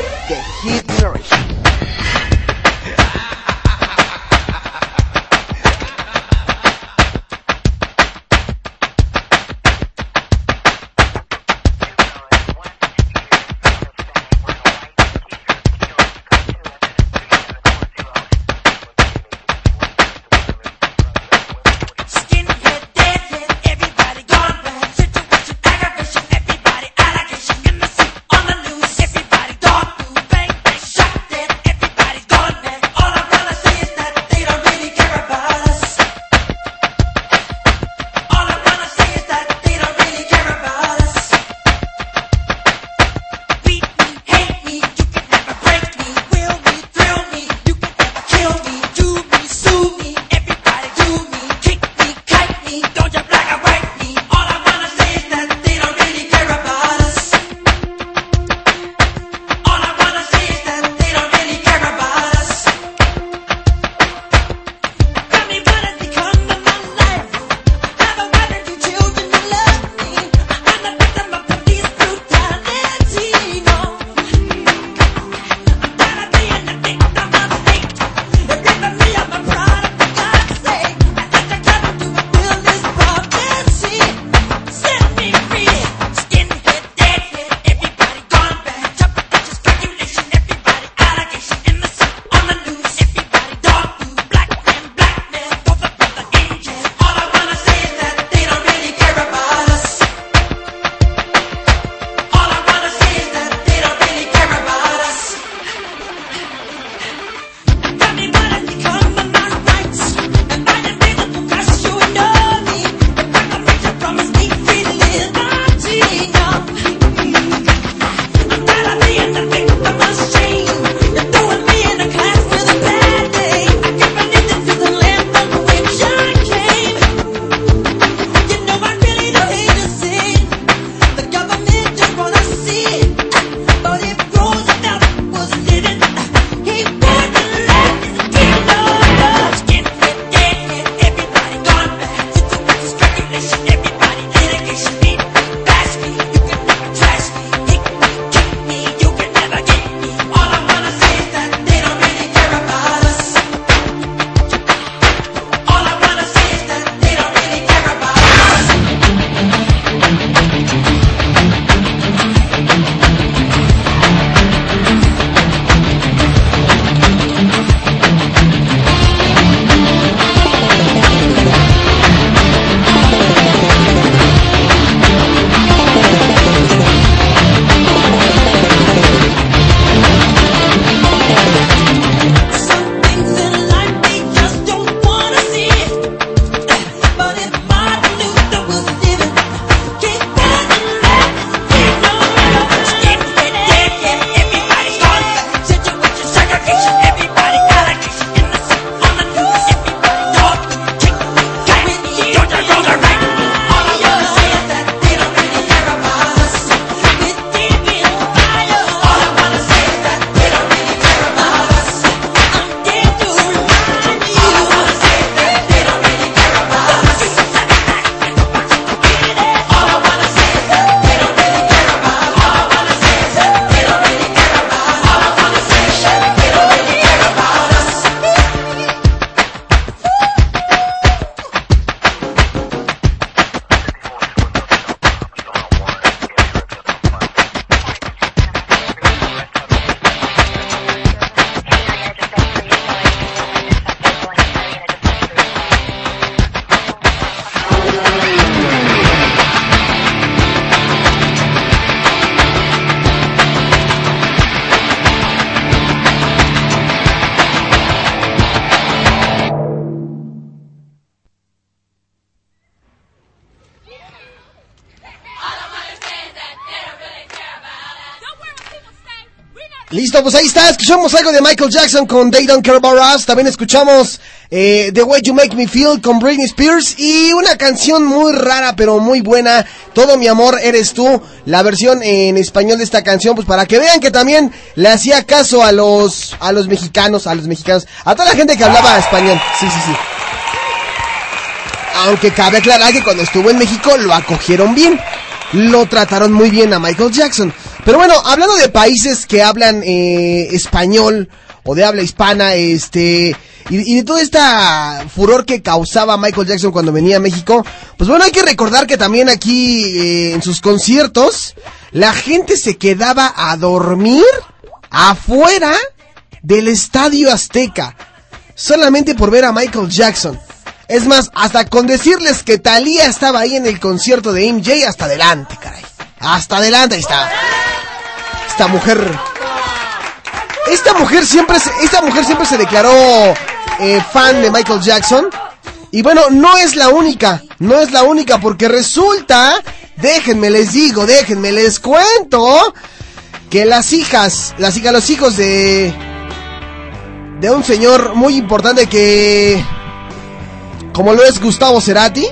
Pues ahí está. Escuchamos algo de Michael Jackson con They Don't Care About Us. También escuchamos eh, The Way You Make Me Feel con Britney Spears. Y una canción muy rara, pero muy buena. Todo mi amor eres tú. La versión en español de esta canción, pues para que vean que también le hacía caso a los, a los mexicanos, a los mexicanos, a toda la gente que hablaba español. Sí, sí, sí. Aunque cabe aclarar que cuando estuvo en México lo acogieron bien. Lo trataron muy bien a Michael Jackson. Pero bueno, hablando de países que hablan eh, español o de habla hispana, este, y, de todo esta furor que causaba Michael Jackson cuando venía a México, pues bueno, hay que recordar que también aquí eh, en sus conciertos, la gente se quedaba a dormir afuera del Estadio Azteca, solamente por ver a Michael Jackson. Es más, hasta con decirles que Thalía estaba ahí en el concierto de MJ, hasta adelante, caray. Hasta adelante, ahí está. Esta mujer. Esta mujer siempre se, esta mujer siempre se declaró eh, fan de Michael Jackson. Y bueno, no es la única, no es la única, porque resulta, déjenme les digo, déjenme les cuento, que las hijas, las hijas, los hijos de, de un señor muy importante que, como lo es Gustavo Cerati,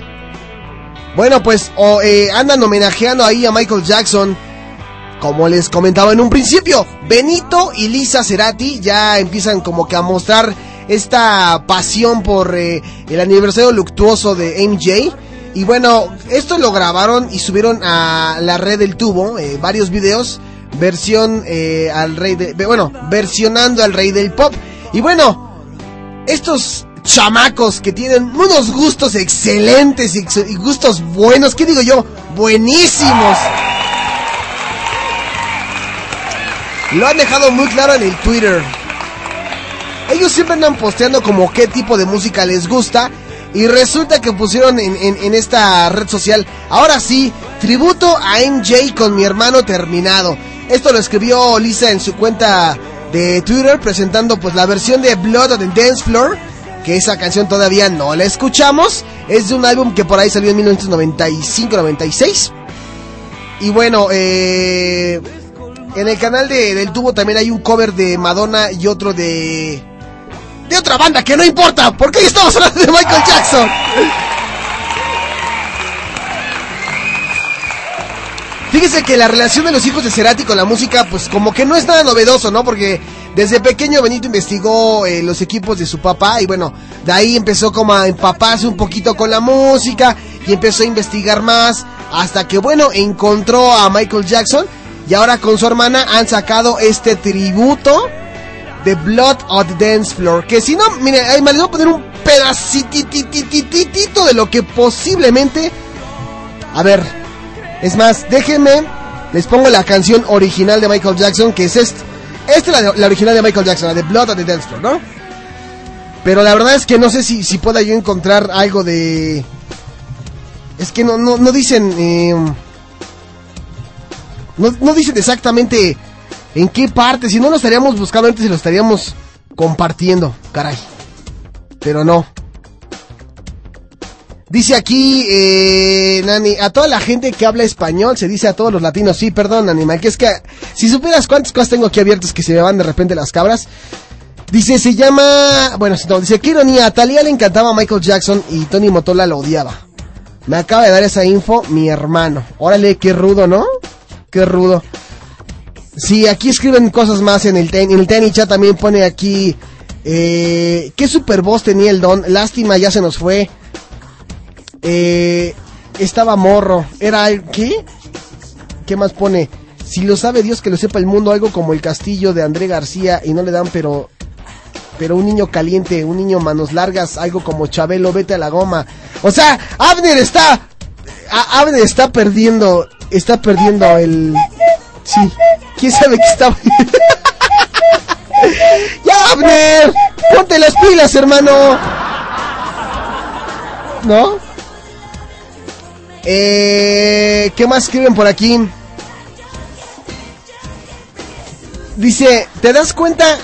bueno, pues eh, andan homenajeando ahí a Michael Jackson. Como les comentaba en un principio, Benito y Lisa Cerati ya empiezan como que a mostrar esta pasión por eh, el aniversario luctuoso de MJ. Y bueno, esto lo grabaron y subieron a la red del tubo, eh, varios videos, versión eh, al rey bueno, versionando al rey del pop. Y bueno, estos chamacos que tienen unos gustos excelentes y, y gustos buenos, ¿qué digo yo? Buenísimos. Lo han dejado muy claro en el Twitter. Ellos siempre andan posteando como qué tipo de música les gusta. Y resulta que pusieron en, en- esta red social, ahora sí, tributo a MJ con mi hermano terminado. Esto lo escribió Lisa en su cuenta de Twitter presentando pues la versión de Blood on the Dance Floor. Que esa canción todavía no la escuchamos. Es de un álbum que por ahí salió en 1995-96. Y bueno, eh, en el canal de, del tubo también hay un cover de Madonna y otro de... De otra banda que no importa, porque hoy estamos hablando de Michael Jackson. Fíjese que la relación de los hijos de Cerati con la música, pues como que no es nada novedoso, ¿no? Porque desde pequeño Benito investigó eh, los equipos de su papá y bueno, de ahí empezó como a empaparse un poquito con la música y empezó a investigar más hasta que bueno, encontró a Michael Jackson y ahora con su hermana han sacado este tributo de Blood on the Dance Floor. Que si no, mire, ahí me les voy a poner un pedacitititititito de lo que posiblemente... A ver, es más, déjenme, les pongo la canción original de Michael Jackson, que es esta. Esta es la, la original de Michael Jackson, la de Blood on the Dance Floor, ¿no? Pero la verdad es que no sé si, si pueda yo encontrar algo de... Es que no, no, no dicen... eh, no, no dicen exactamente en qué parte. Si no lo estaríamos buscando antes y lo estaríamos compartiendo. Caray. Pero no. Dice aquí, eh, Nani, a toda la gente que habla español, se dice a todos los latinos, sí, perdón, animal, que es que si supieras cuántas cosas tengo aquí abiertas que se me van de repente las cabras. Dice, se llama, bueno, no, dice, qué ironía, a Talía le encantaba Michael Jackson y Tony Motola lo odiaba. Me acaba de dar esa info mi hermano. Órale, qué rudo, ¿no? Qué rudo. Sí, aquí escriben cosas más en el, ten- en el Tiny Chat también pone aquí, eh, qué super voz tenía el don, lástima, ya se nos fue. Eh, estaba morro. Era ¿qué? ¿Qué más pone? Si lo sabe Dios que lo sepa el mundo, algo como el castillo de André García y no le dan, pero pero un niño caliente, un niño manos largas, algo como Chabelo, vete a la goma. O sea, Abner está Abner está perdiendo, está perdiendo el sí. ¿Quién sabe qué está? ya Abner, ponte las pilas, hermano. ¿No? Eh, ¿Qué más escriben por aquí? Dice, ¿te das cuenta?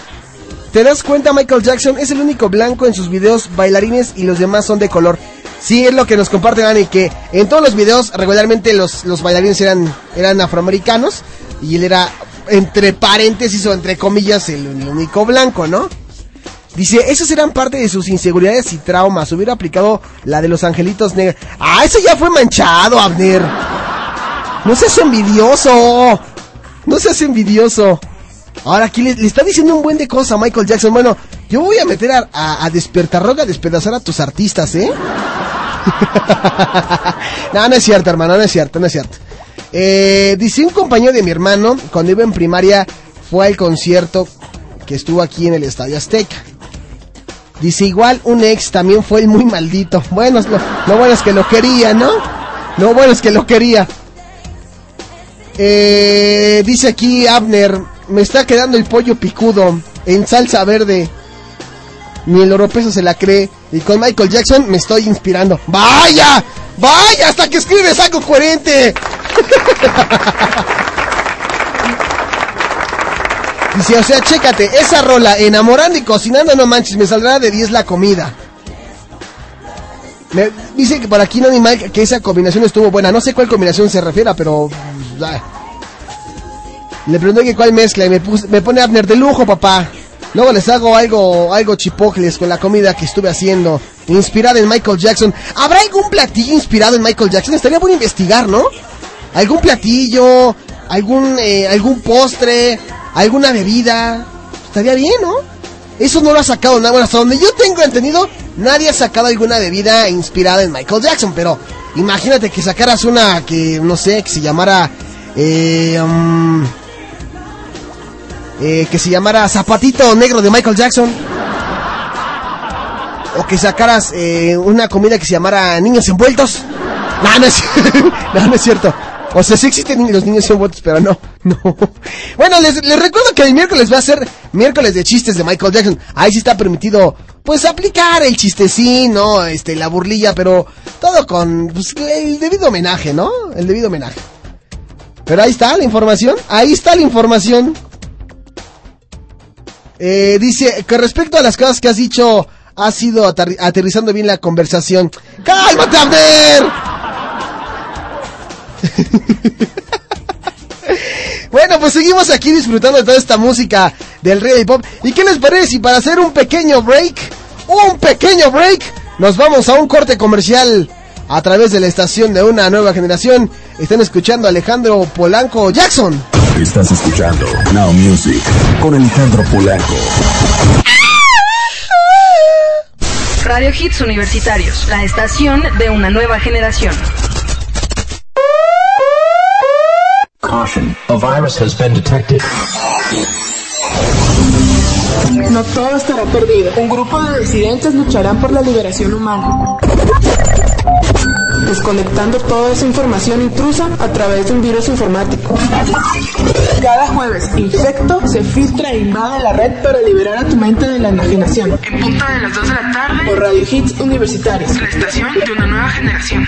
¿Te das cuenta Michael Jackson? Es el único blanco en sus videos bailarines y los demás son de color. Sí, es lo que nos comparte Dani, que en todos los videos regularmente los, los bailarines eran, eran afroamericanos y él era entre paréntesis o entre comillas, el, el único blanco, ¿no? Dice, esos eran parte de sus inseguridades y traumas. Hubiera aplicado la de los angelitos negros. Ah, eso ya fue manchado, Abner. No seas envidioso. No seas envidioso. Ahora aquí le, está diciendo un buen de cosas a Michael Jackson. Bueno, yo voy a meter a, a, a Despertarroga a despedazar a tus artistas, ¿eh? no, no es cierto, hermano, no es cierto, no es cierto. Eh, dice un compañero de mi hermano, cuando iba en primaria, fue al concierto que estuvo aquí en el Estadio Azteca. Dice, igual un ex también fue el muy maldito. Bueno, lo, lo bueno es que lo quería, ¿no? Lo bueno es que lo quería. Eh, dice aquí Abner, me está quedando el pollo picudo en salsa verde. Ni el europeso se la cree. Y con Michael Jackson me estoy inspirando. ¡Vaya! ¡Vaya! Hasta que escribes algo coherente. Dice, o sea, chécate, esa rola, enamorando y cocinando, no manches, me saldrá de 10 la comida. Me dice que por aquí no animal que esa combinación estuvo buena. No sé cuál combinación se refiera, pero. Le pregunté que cuál mezcla y me, puse- me pone Abner de lujo, papá. Luego les hago algo, algo chipocles con la comida que estuve haciendo. Inspirada en Michael Jackson. ¿Habrá algún platillo inspirado en Michael Jackson? Estaría bueno investigar, ¿no? ¿Algún platillo? ¿Algún, eh, algún postre? ¿Alguna bebida? Estaría bien, ¿no? Eso no lo ha sacado nada. Bueno, hasta donde yo tengo entendido, nadie ha sacado alguna bebida inspirada en Michael Jackson. Pero imagínate que sacaras una que, no sé, que se llamara... Eh, um, eh, que se llamara Zapatito Negro de Michael Jackson. O que sacaras eh, una comida que se llamara Niños Envueltos. No, no es, cierto. O sea, sí existen los niños envueltos, pero no, no. Bueno, les, les recuerdo que el miércoles va a ser miércoles de chistes de Michael Jackson. Ahí sí está permitido, pues, aplicar el chistecín. Este, la burlilla, pero todo con pues, el debido homenaje, ¿no? El debido homenaje. Pero ahí está la información, ahí está la información. Eh, dice que respecto a las cosas que has dicho, has ido aterri- aterrizando bien la conversación. ¡Cálmate, Abner! bueno, pues seguimos aquí disfrutando de toda esta música del y pop. ¿Y qué les parece si para hacer un pequeño break, un pequeño break, nos vamos a un corte comercial a través de la estación de una nueva generación? Están escuchando a Alejandro Polanco Jackson. Estás escuchando Now Music con Alejandro Polanco. Radio Hits Universitarios, la estación de una nueva generación. Caution, a virus has been detected. No todo estará perdido. Un grupo de disidentes lucharán por la liberación humana. Desconectando toda esa información intrusa a través de un virus informático. Cada jueves, Infecto se filtra e invade la red para liberar a tu mente de la enajenación. En punto de las 2 de la tarde. Por Radio Hits Universitarios. La estación de una nueva generación.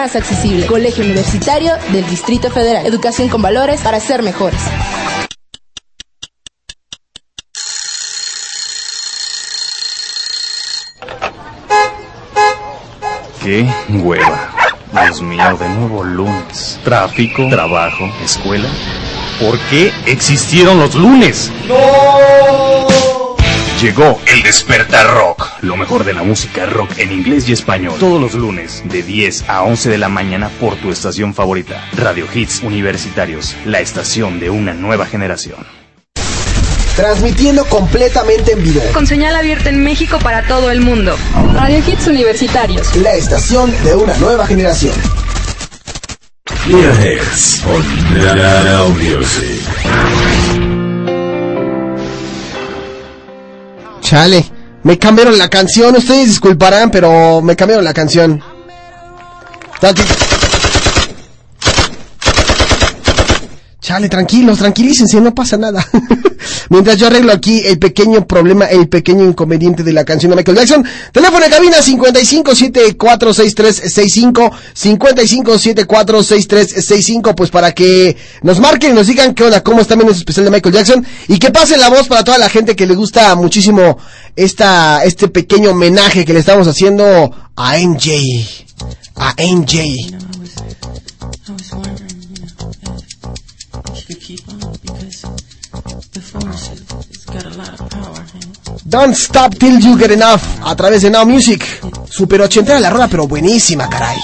accesible. Colegio Universitario del Distrito Federal. Educación con valores para ser mejores. ¡Qué hueva! Dios mío, de nuevo lunes. Tráfico, trabajo, escuela. ¿Por qué existieron los lunes? Llegó el Despertar Rock, lo mejor de la música rock en inglés y español. Todos los lunes, de 10 a 11 de la mañana por tu estación favorita. Radio Hits Universitarios, la estación de una nueva generación. Transmitiendo completamente en vivo. Con señal abierta en México para todo el mundo. Radio Hits Universitarios. La estación de una nueva generación. On Now Music. Chale, me cambiaron la canción. Ustedes disculparán, pero me cambiaron la canción. Está Chale, tranquilos, tranquilícense, no pasa nada. Mientras yo arreglo aquí el pequeño problema, el pequeño inconveniente de la canción de Michael Jackson. Teléfono de cabina 55746365, 55746365, pues para que nos marquen y nos digan qué onda, cómo está menos especial de Michael Jackson y que pasen la voz para toda la gente que le gusta muchísimo esta, este pequeño homenaje que le estamos haciendo a MJ. A MJ. Don't stop till you get enough a través de Now Music. Super ochentera la rola, pero buenísima, caray.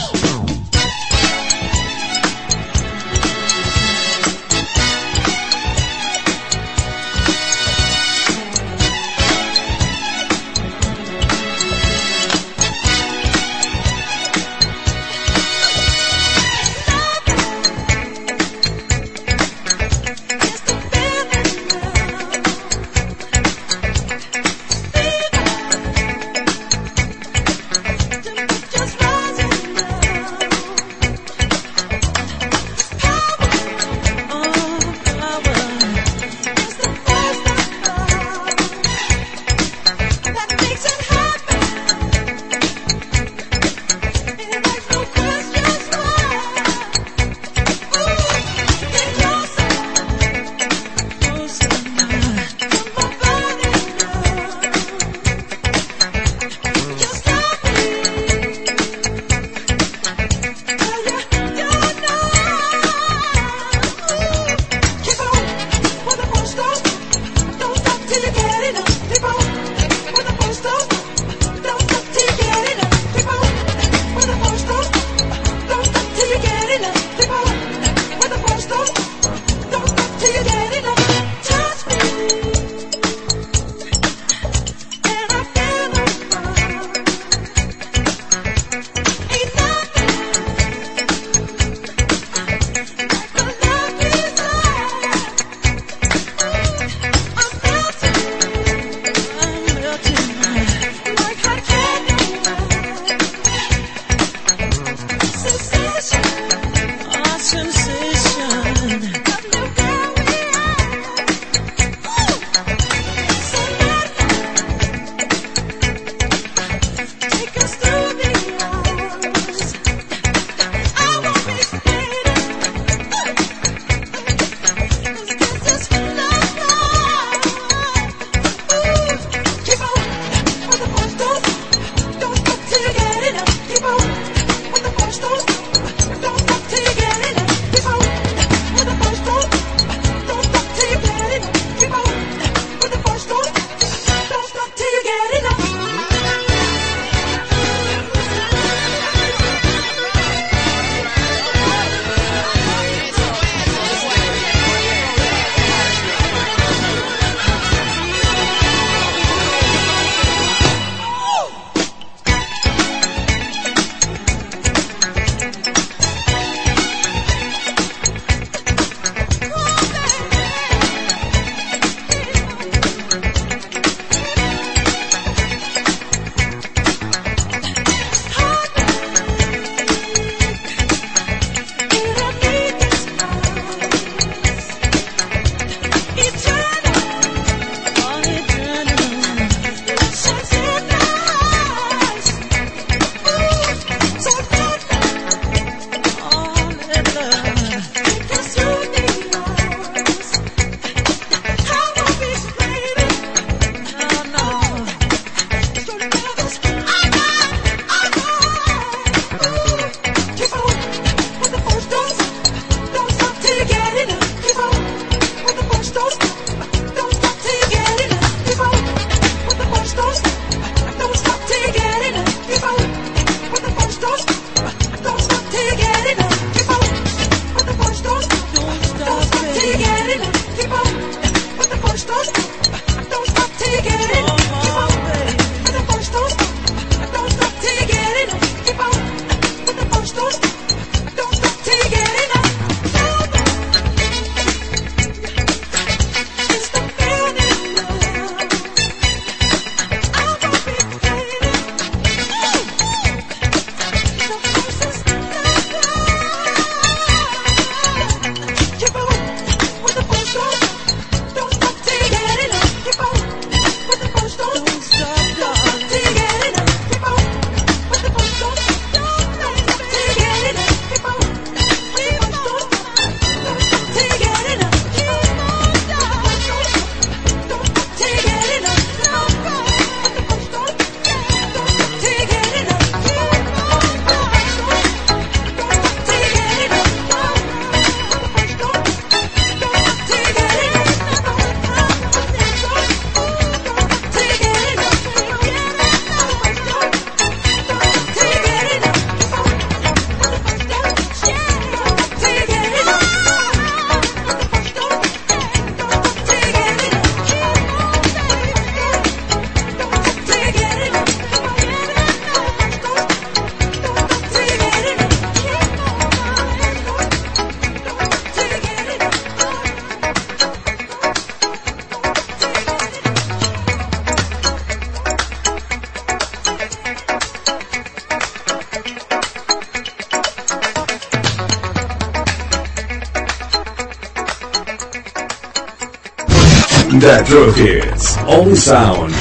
The True Hits. Only sound.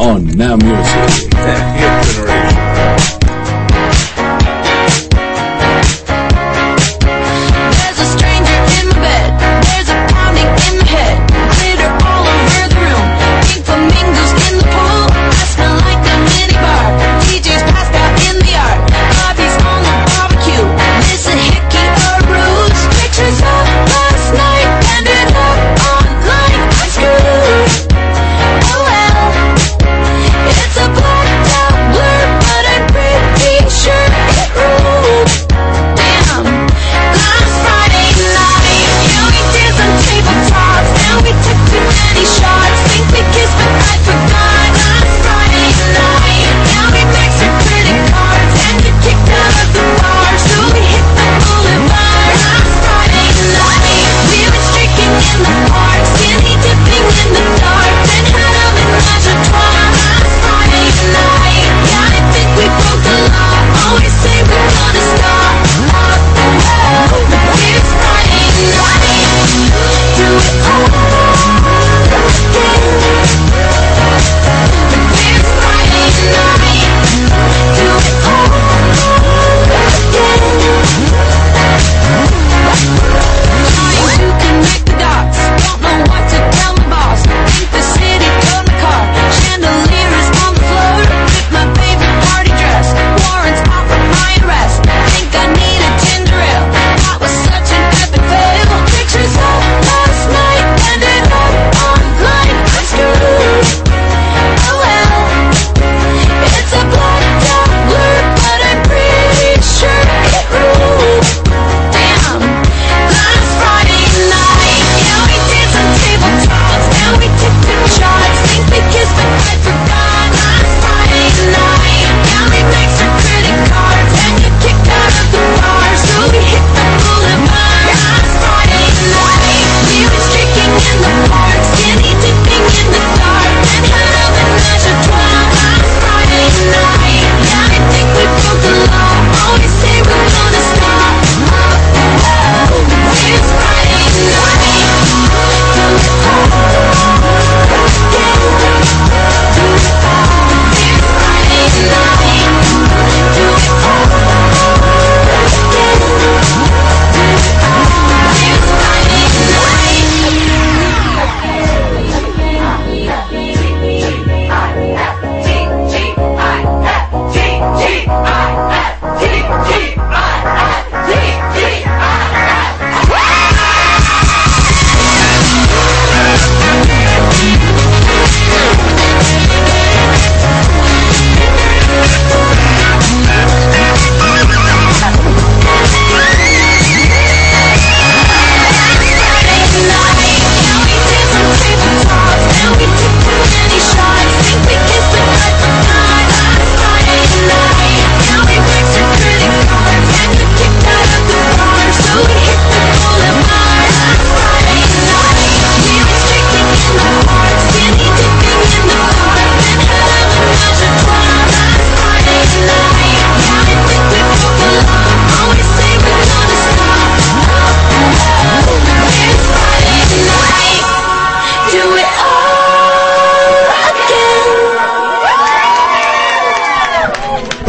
On Now Music. The Hit Generation.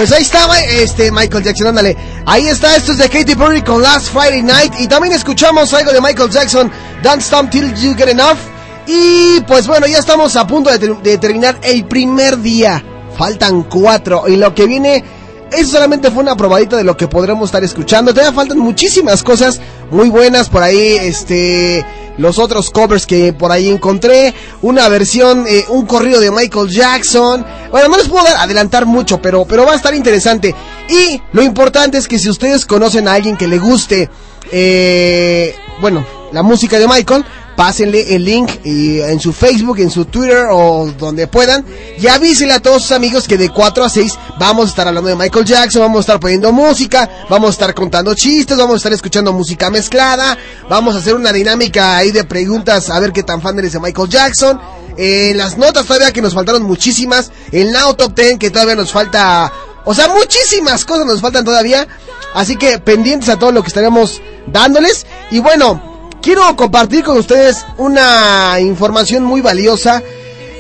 Pues ahí estaba este Michael Jackson, ándale. Ahí está, esto es de Katy Perry con Last Friday Night. Y también escuchamos algo de Michael Jackson, Don't Stop Till You Get Enough. Y pues bueno, ya estamos a punto de, de terminar el primer día. Faltan cuatro. Y lo que viene, eso solamente fue una probadita de lo que podremos estar escuchando. Todavía faltan muchísimas cosas muy buenas por ahí. Este, los otros covers que por ahí encontré. Una versión, eh, un corrido de Michael Jackson. Bueno, no les puedo dar- adelantar mucho, pero, pero va a estar interesante. Y lo importante es que si ustedes conocen a alguien que le guste, eh, bueno, la música de Michael, pásenle el link en su Facebook, en su Twitter o donde puedan. Y avísenle a todos sus amigos que de 4 a 6 vamos a estar hablando de Michael Jackson, vamos a estar poniendo música, vamos a estar contando chistes, vamos a estar escuchando música mezclada, vamos a hacer una dinámica ahí de preguntas a ver qué tan fan eres de Michael Jackson. Eh, las notas todavía que nos faltaron muchísimas, el Now Top 10 que todavía nos falta, o sea, muchísimas cosas nos faltan todavía, así que pendientes a todo lo que estaremos dándoles. Y bueno, quiero compartir con ustedes una información muy valiosa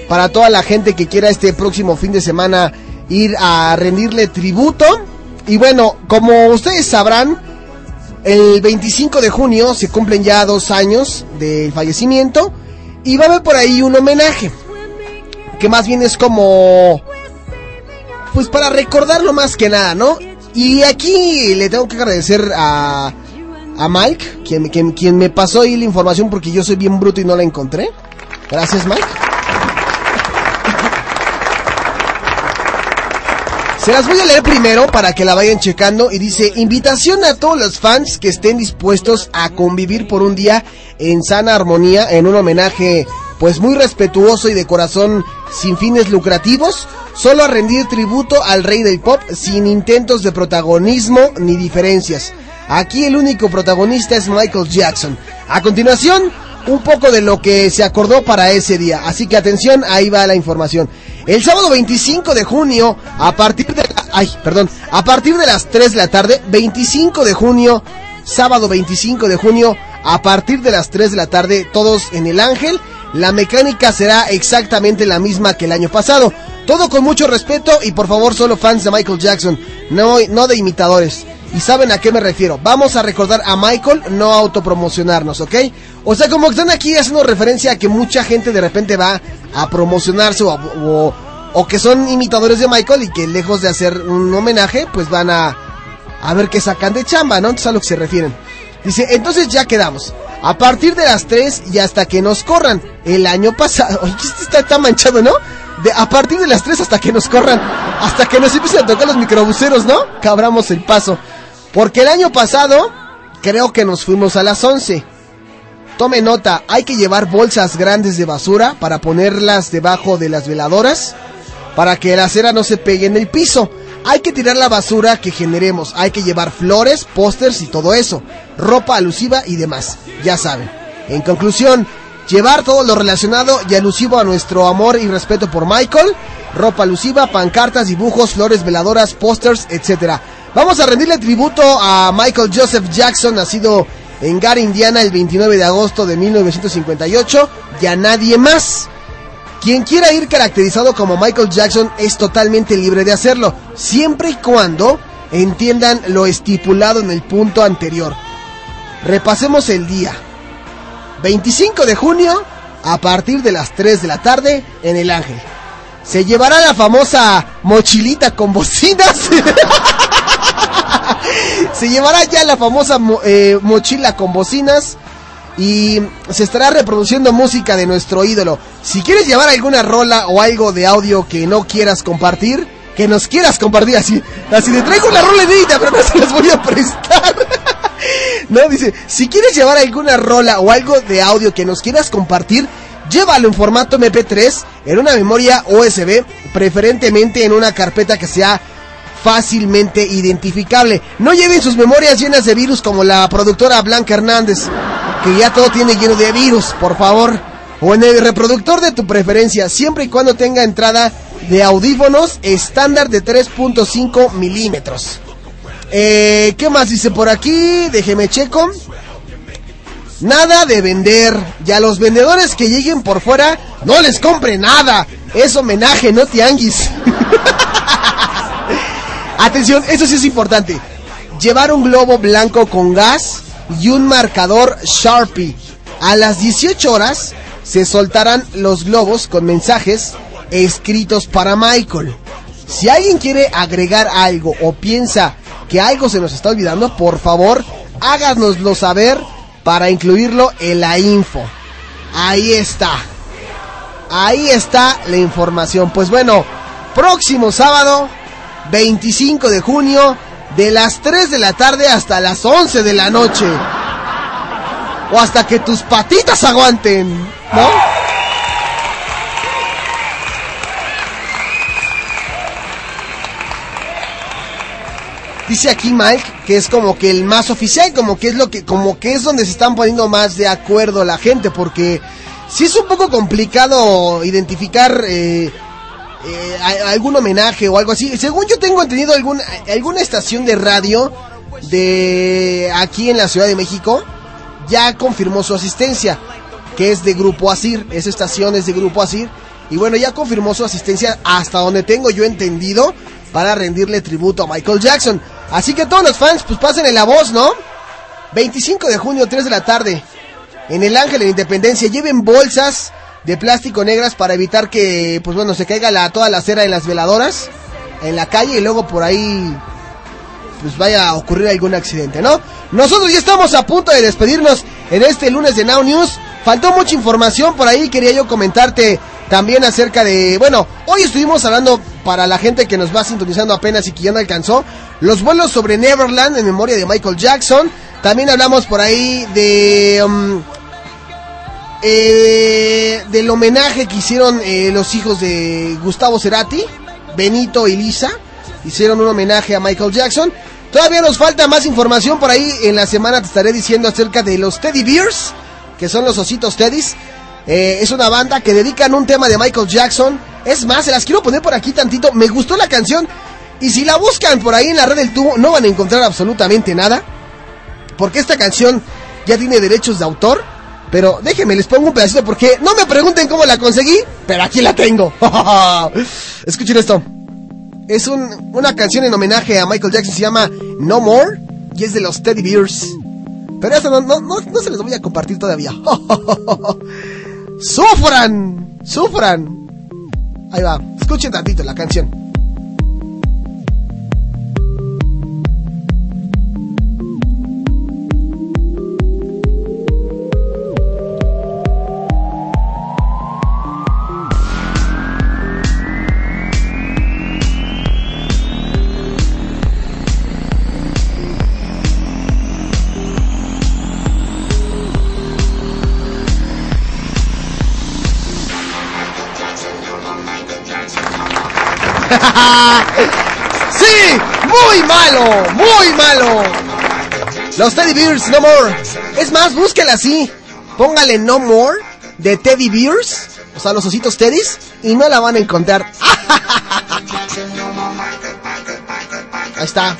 para toda la gente que quiera este próximo fin de semana ir a rendirle tributo. Y bueno, como ustedes sabrán, el 25 de junio se cumplen ya dos años del fallecimiento y va a haber por ahí un homenaje, que más bien es como, pues para recordarlo más que nada, ¿no? Y aquí le tengo que agradecer a, a Mike, quien, quien, me pasó ahí la información porque yo soy bien bruto y no la encontré. Gracias, Mike. Se las voy a leer primero para que la vayan checando y dice, invitación a todos los fans que estén dispuestos a convivir por un día en sana armonía en un homenaje pues muy respetuoso y de corazón sin fines lucrativos, solo a rendir tributo al rey del pop sin intentos de protagonismo ni diferencias. Aquí el único protagonista es Michael Jackson. A continuación, un poco de lo que se acordó para ese día. Así que atención, ahí va la información. El sábado 25 de junio, a partir de la- ay, perdón, a partir de las 3 de la tarde, 25 de junio, sábado 25 de junio, a partir de las 3 de la tarde, todos en el Ángel. La mecánica será exactamente la misma que el año pasado. Todo con mucho respeto y por favor solo fans de Michael Jackson, no, no de imitadores. Y saben a qué me refiero. Vamos a recordar a Michael, no autopromocionarnos, ¿ok? O sea, como están aquí haciendo referencia a que mucha gente de repente va a promocionarse o, o, que son imitadores de Michael y que lejos de hacer un homenaje, pues van a, a ver qué sacan de chamba, ¿no? Entonces a lo que se refieren. Dice, entonces ya quedamos. A partir de las 3 y hasta que nos corran. El año pasado. Oye, está, está manchado, ¿no? De, a partir de las 3 hasta que nos corran. Hasta que nos empiecen a tocar los microbuseros, ¿no? Que abramos el paso. Porque el año pasado, creo que nos fuimos a las 11. Tome nota, hay que llevar bolsas grandes de basura para ponerlas debajo de las veladoras para que la cera no se pegue en el piso. Hay que tirar la basura que generemos, hay que llevar flores, pósters y todo eso, ropa alusiva y demás, ya saben. En conclusión, llevar todo lo relacionado y alusivo a nuestro amor y respeto por Michael, ropa alusiva, pancartas, dibujos, flores, veladoras, pósters, etc. Vamos a rendirle tributo a Michael Joseph Jackson, nacido en Gary, Indiana, el 29 de agosto de 1958, y a nadie más. Quien quiera ir caracterizado como Michael Jackson es totalmente libre de hacerlo, siempre y cuando entiendan lo estipulado en el punto anterior. Repasemos el día. 25 de junio, a partir de las 3 de la tarde, en el Ángel. Se llevará la famosa mochilita con bocinas. Se llevará ya la famosa mo- eh, mochila con bocinas y se estará reproduciendo música de nuestro ídolo. Si quieres llevar alguna rola o algo de audio que no quieras compartir, que nos quieras compartir así, así de traigo una rola pero no se las voy a prestar. no, dice, si quieres llevar alguna rola o algo de audio que nos quieras compartir, llévalo en formato MP3 en una memoria USB, preferentemente en una carpeta que sea fácilmente identificable. No lleven sus memorias llenas de virus como la productora Blanca Hernández, que ya todo tiene lleno de virus, por favor. O en el reproductor de tu preferencia, siempre y cuando tenga entrada de audífonos estándar de 3.5 milímetros. Eh, ¿Qué más dice por aquí? Déjeme checo. Nada de vender. Ya los vendedores que lleguen por fuera, no les compre nada. Es homenaje, no tianguis. Atención, eso sí es importante. Llevar un globo blanco con gas y un marcador Sharpie. A las 18 horas se soltarán los globos con mensajes escritos para Michael. Si alguien quiere agregar algo o piensa que algo se nos está olvidando, por favor, háganoslo saber para incluirlo en la info. Ahí está. Ahí está la información. Pues bueno, próximo sábado, 25 de junio, de las 3 de la tarde hasta las 11 de la noche. O hasta que tus patitas aguanten, ¿no? Dice aquí Mike que es como que el más oficial, como que es lo que, como que es donde se están poniendo más de acuerdo la gente, porque sí es un poco complicado identificar eh, eh, algún homenaje o algo así. Según yo tengo entendido alguna, alguna estación de radio de aquí en la Ciudad de México ya confirmó su asistencia, que es de Grupo Asir, esa estación es de Grupo Asir. Y bueno, ya confirmó su asistencia hasta donde tengo yo entendido para rendirle tributo a Michael Jackson. Así que todos los fans, pues pasen en la voz, ¿no? 25 de junio, 3 de la tarde, en el Ángel de Independencia, lleven bolsas de plástico negras para evitar que, pues bueno, se caiga la, toda la cera en las veladoras en la calle y luego por ahí pues vaya a ocurrir algún accidente, ¿no? Nosotros ya estamos a punto de despedirnos en este lunes de Now News. Faltó mucha información por ahí, quería yo comentarte también acerca de, bueno, hoy estuvimos hablando para la gente que nos va sintonizando apenas y que ya no alcanzó, los vuelos sobre Neverland en memoria de Michael Jackson. También hablamos por ahí de... um, eh, del homenaje que hicieron eh, los hijos de Gustavo Cerati, Benito y Lisa. Hicieron un homenaje a Michael Jackson. Todavía nos falta más información por ahí. En la semana te estaré diciendo acerca de los Teddy Bears, que son los ositos Teddys. Eh, es una banda que dedican un tema de Michael Jackson. Es más, se las quiero poner por aquí tantito. Me gustó la canción. Y si la buscan por ahí en la red del tubo, no van a encontrar absolutamente nada. Porque esta canción ya tiene derechos de autor. Pero déjenme, les pongo un pedacito porque no me pregunten cómo la conseguí, pero aquí la tengo. Escuchen esto. Es un- una canción en homenaje a Michael Jackson, se llama No More y es de los Teddy Bears. Pero eso no, no, no, no se les voy a compartir todavía. ¡Sufran! ¡Sufran! Ahí va, escuchen tantito la canción. ¡Sí! ¡Muy malo! ¡Muy malo! Los Teddy Bears, no more. Es más, búsquela así. Póngale no more de Teddy Bears, o sea, los ositos Teddys, y no la van a encontrar. Ahí está.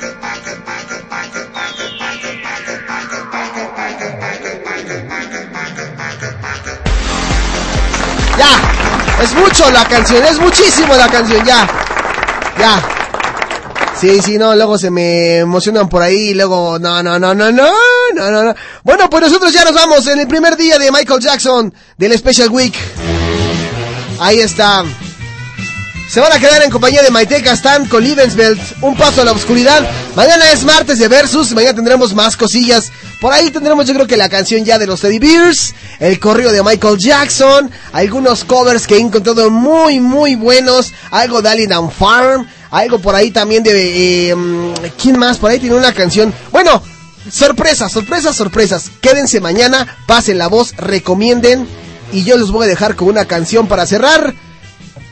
Ya, es mucho la canción, es muchísimo la canción, ya. Ya. Sí, sí, no, luego se me emocionan por ahí luego, no, no, no, no, no, no, no, no. Bueno, pues nosotros ya nos vamos en el primer día de Michael Jackson del Special Week. Ahí está. Se van a quedar en compañía de Maite Castán con Liebensbelt, un paso a la oscuridad. Mañana es martes de Versus, mañana tendremos más cosillas. Por ahí tendremos yo creo que la canción ya de los Teddy Bears, el correo de Michael Jackson, algunos covers que he encontrado muy muy buenos, algo de Alien and Farm, algo por ahí también de... eh, mm, ¿Quién más? Por ahí tiene una canción. Bueno, sorpresas, sorpresas, sorpresas. Quédense mañana, pasen la voz, recomienden y yo los voy a dejar con una canción para cerrar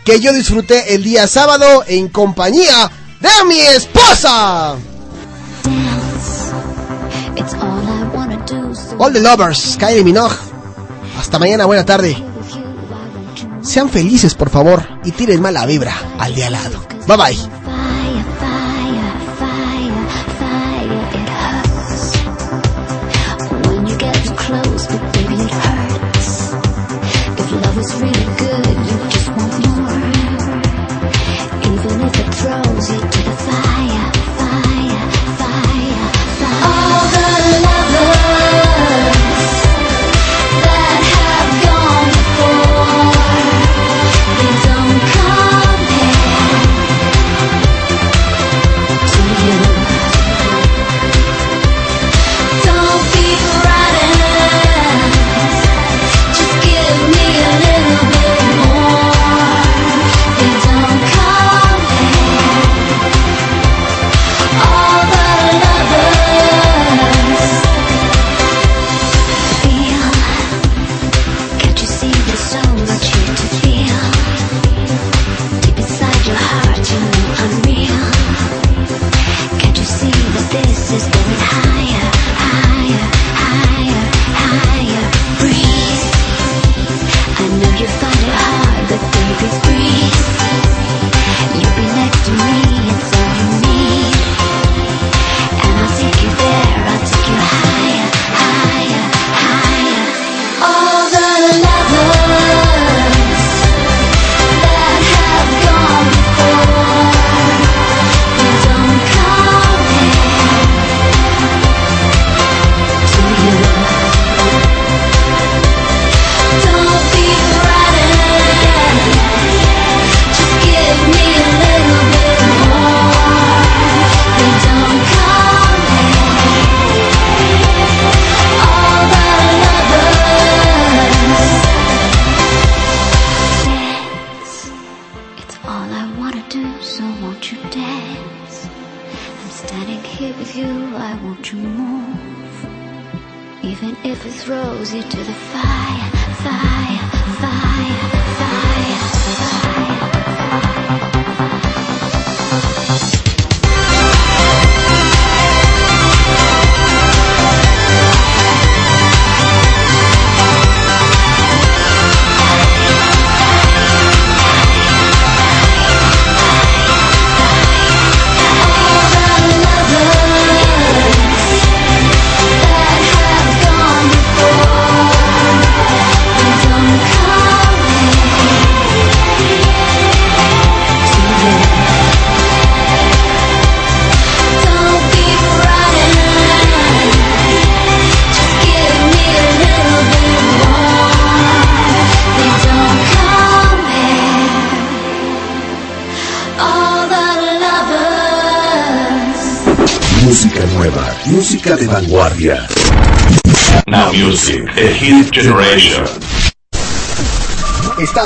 que yo disfruté el día sábado en compañía de mi esposa. All the Lovers, Kylie Minogue. Hasta mañana, buena tarde. Sean felices, por favor, y tiren mala vibra al de al lado. Bye bye. fire, fire,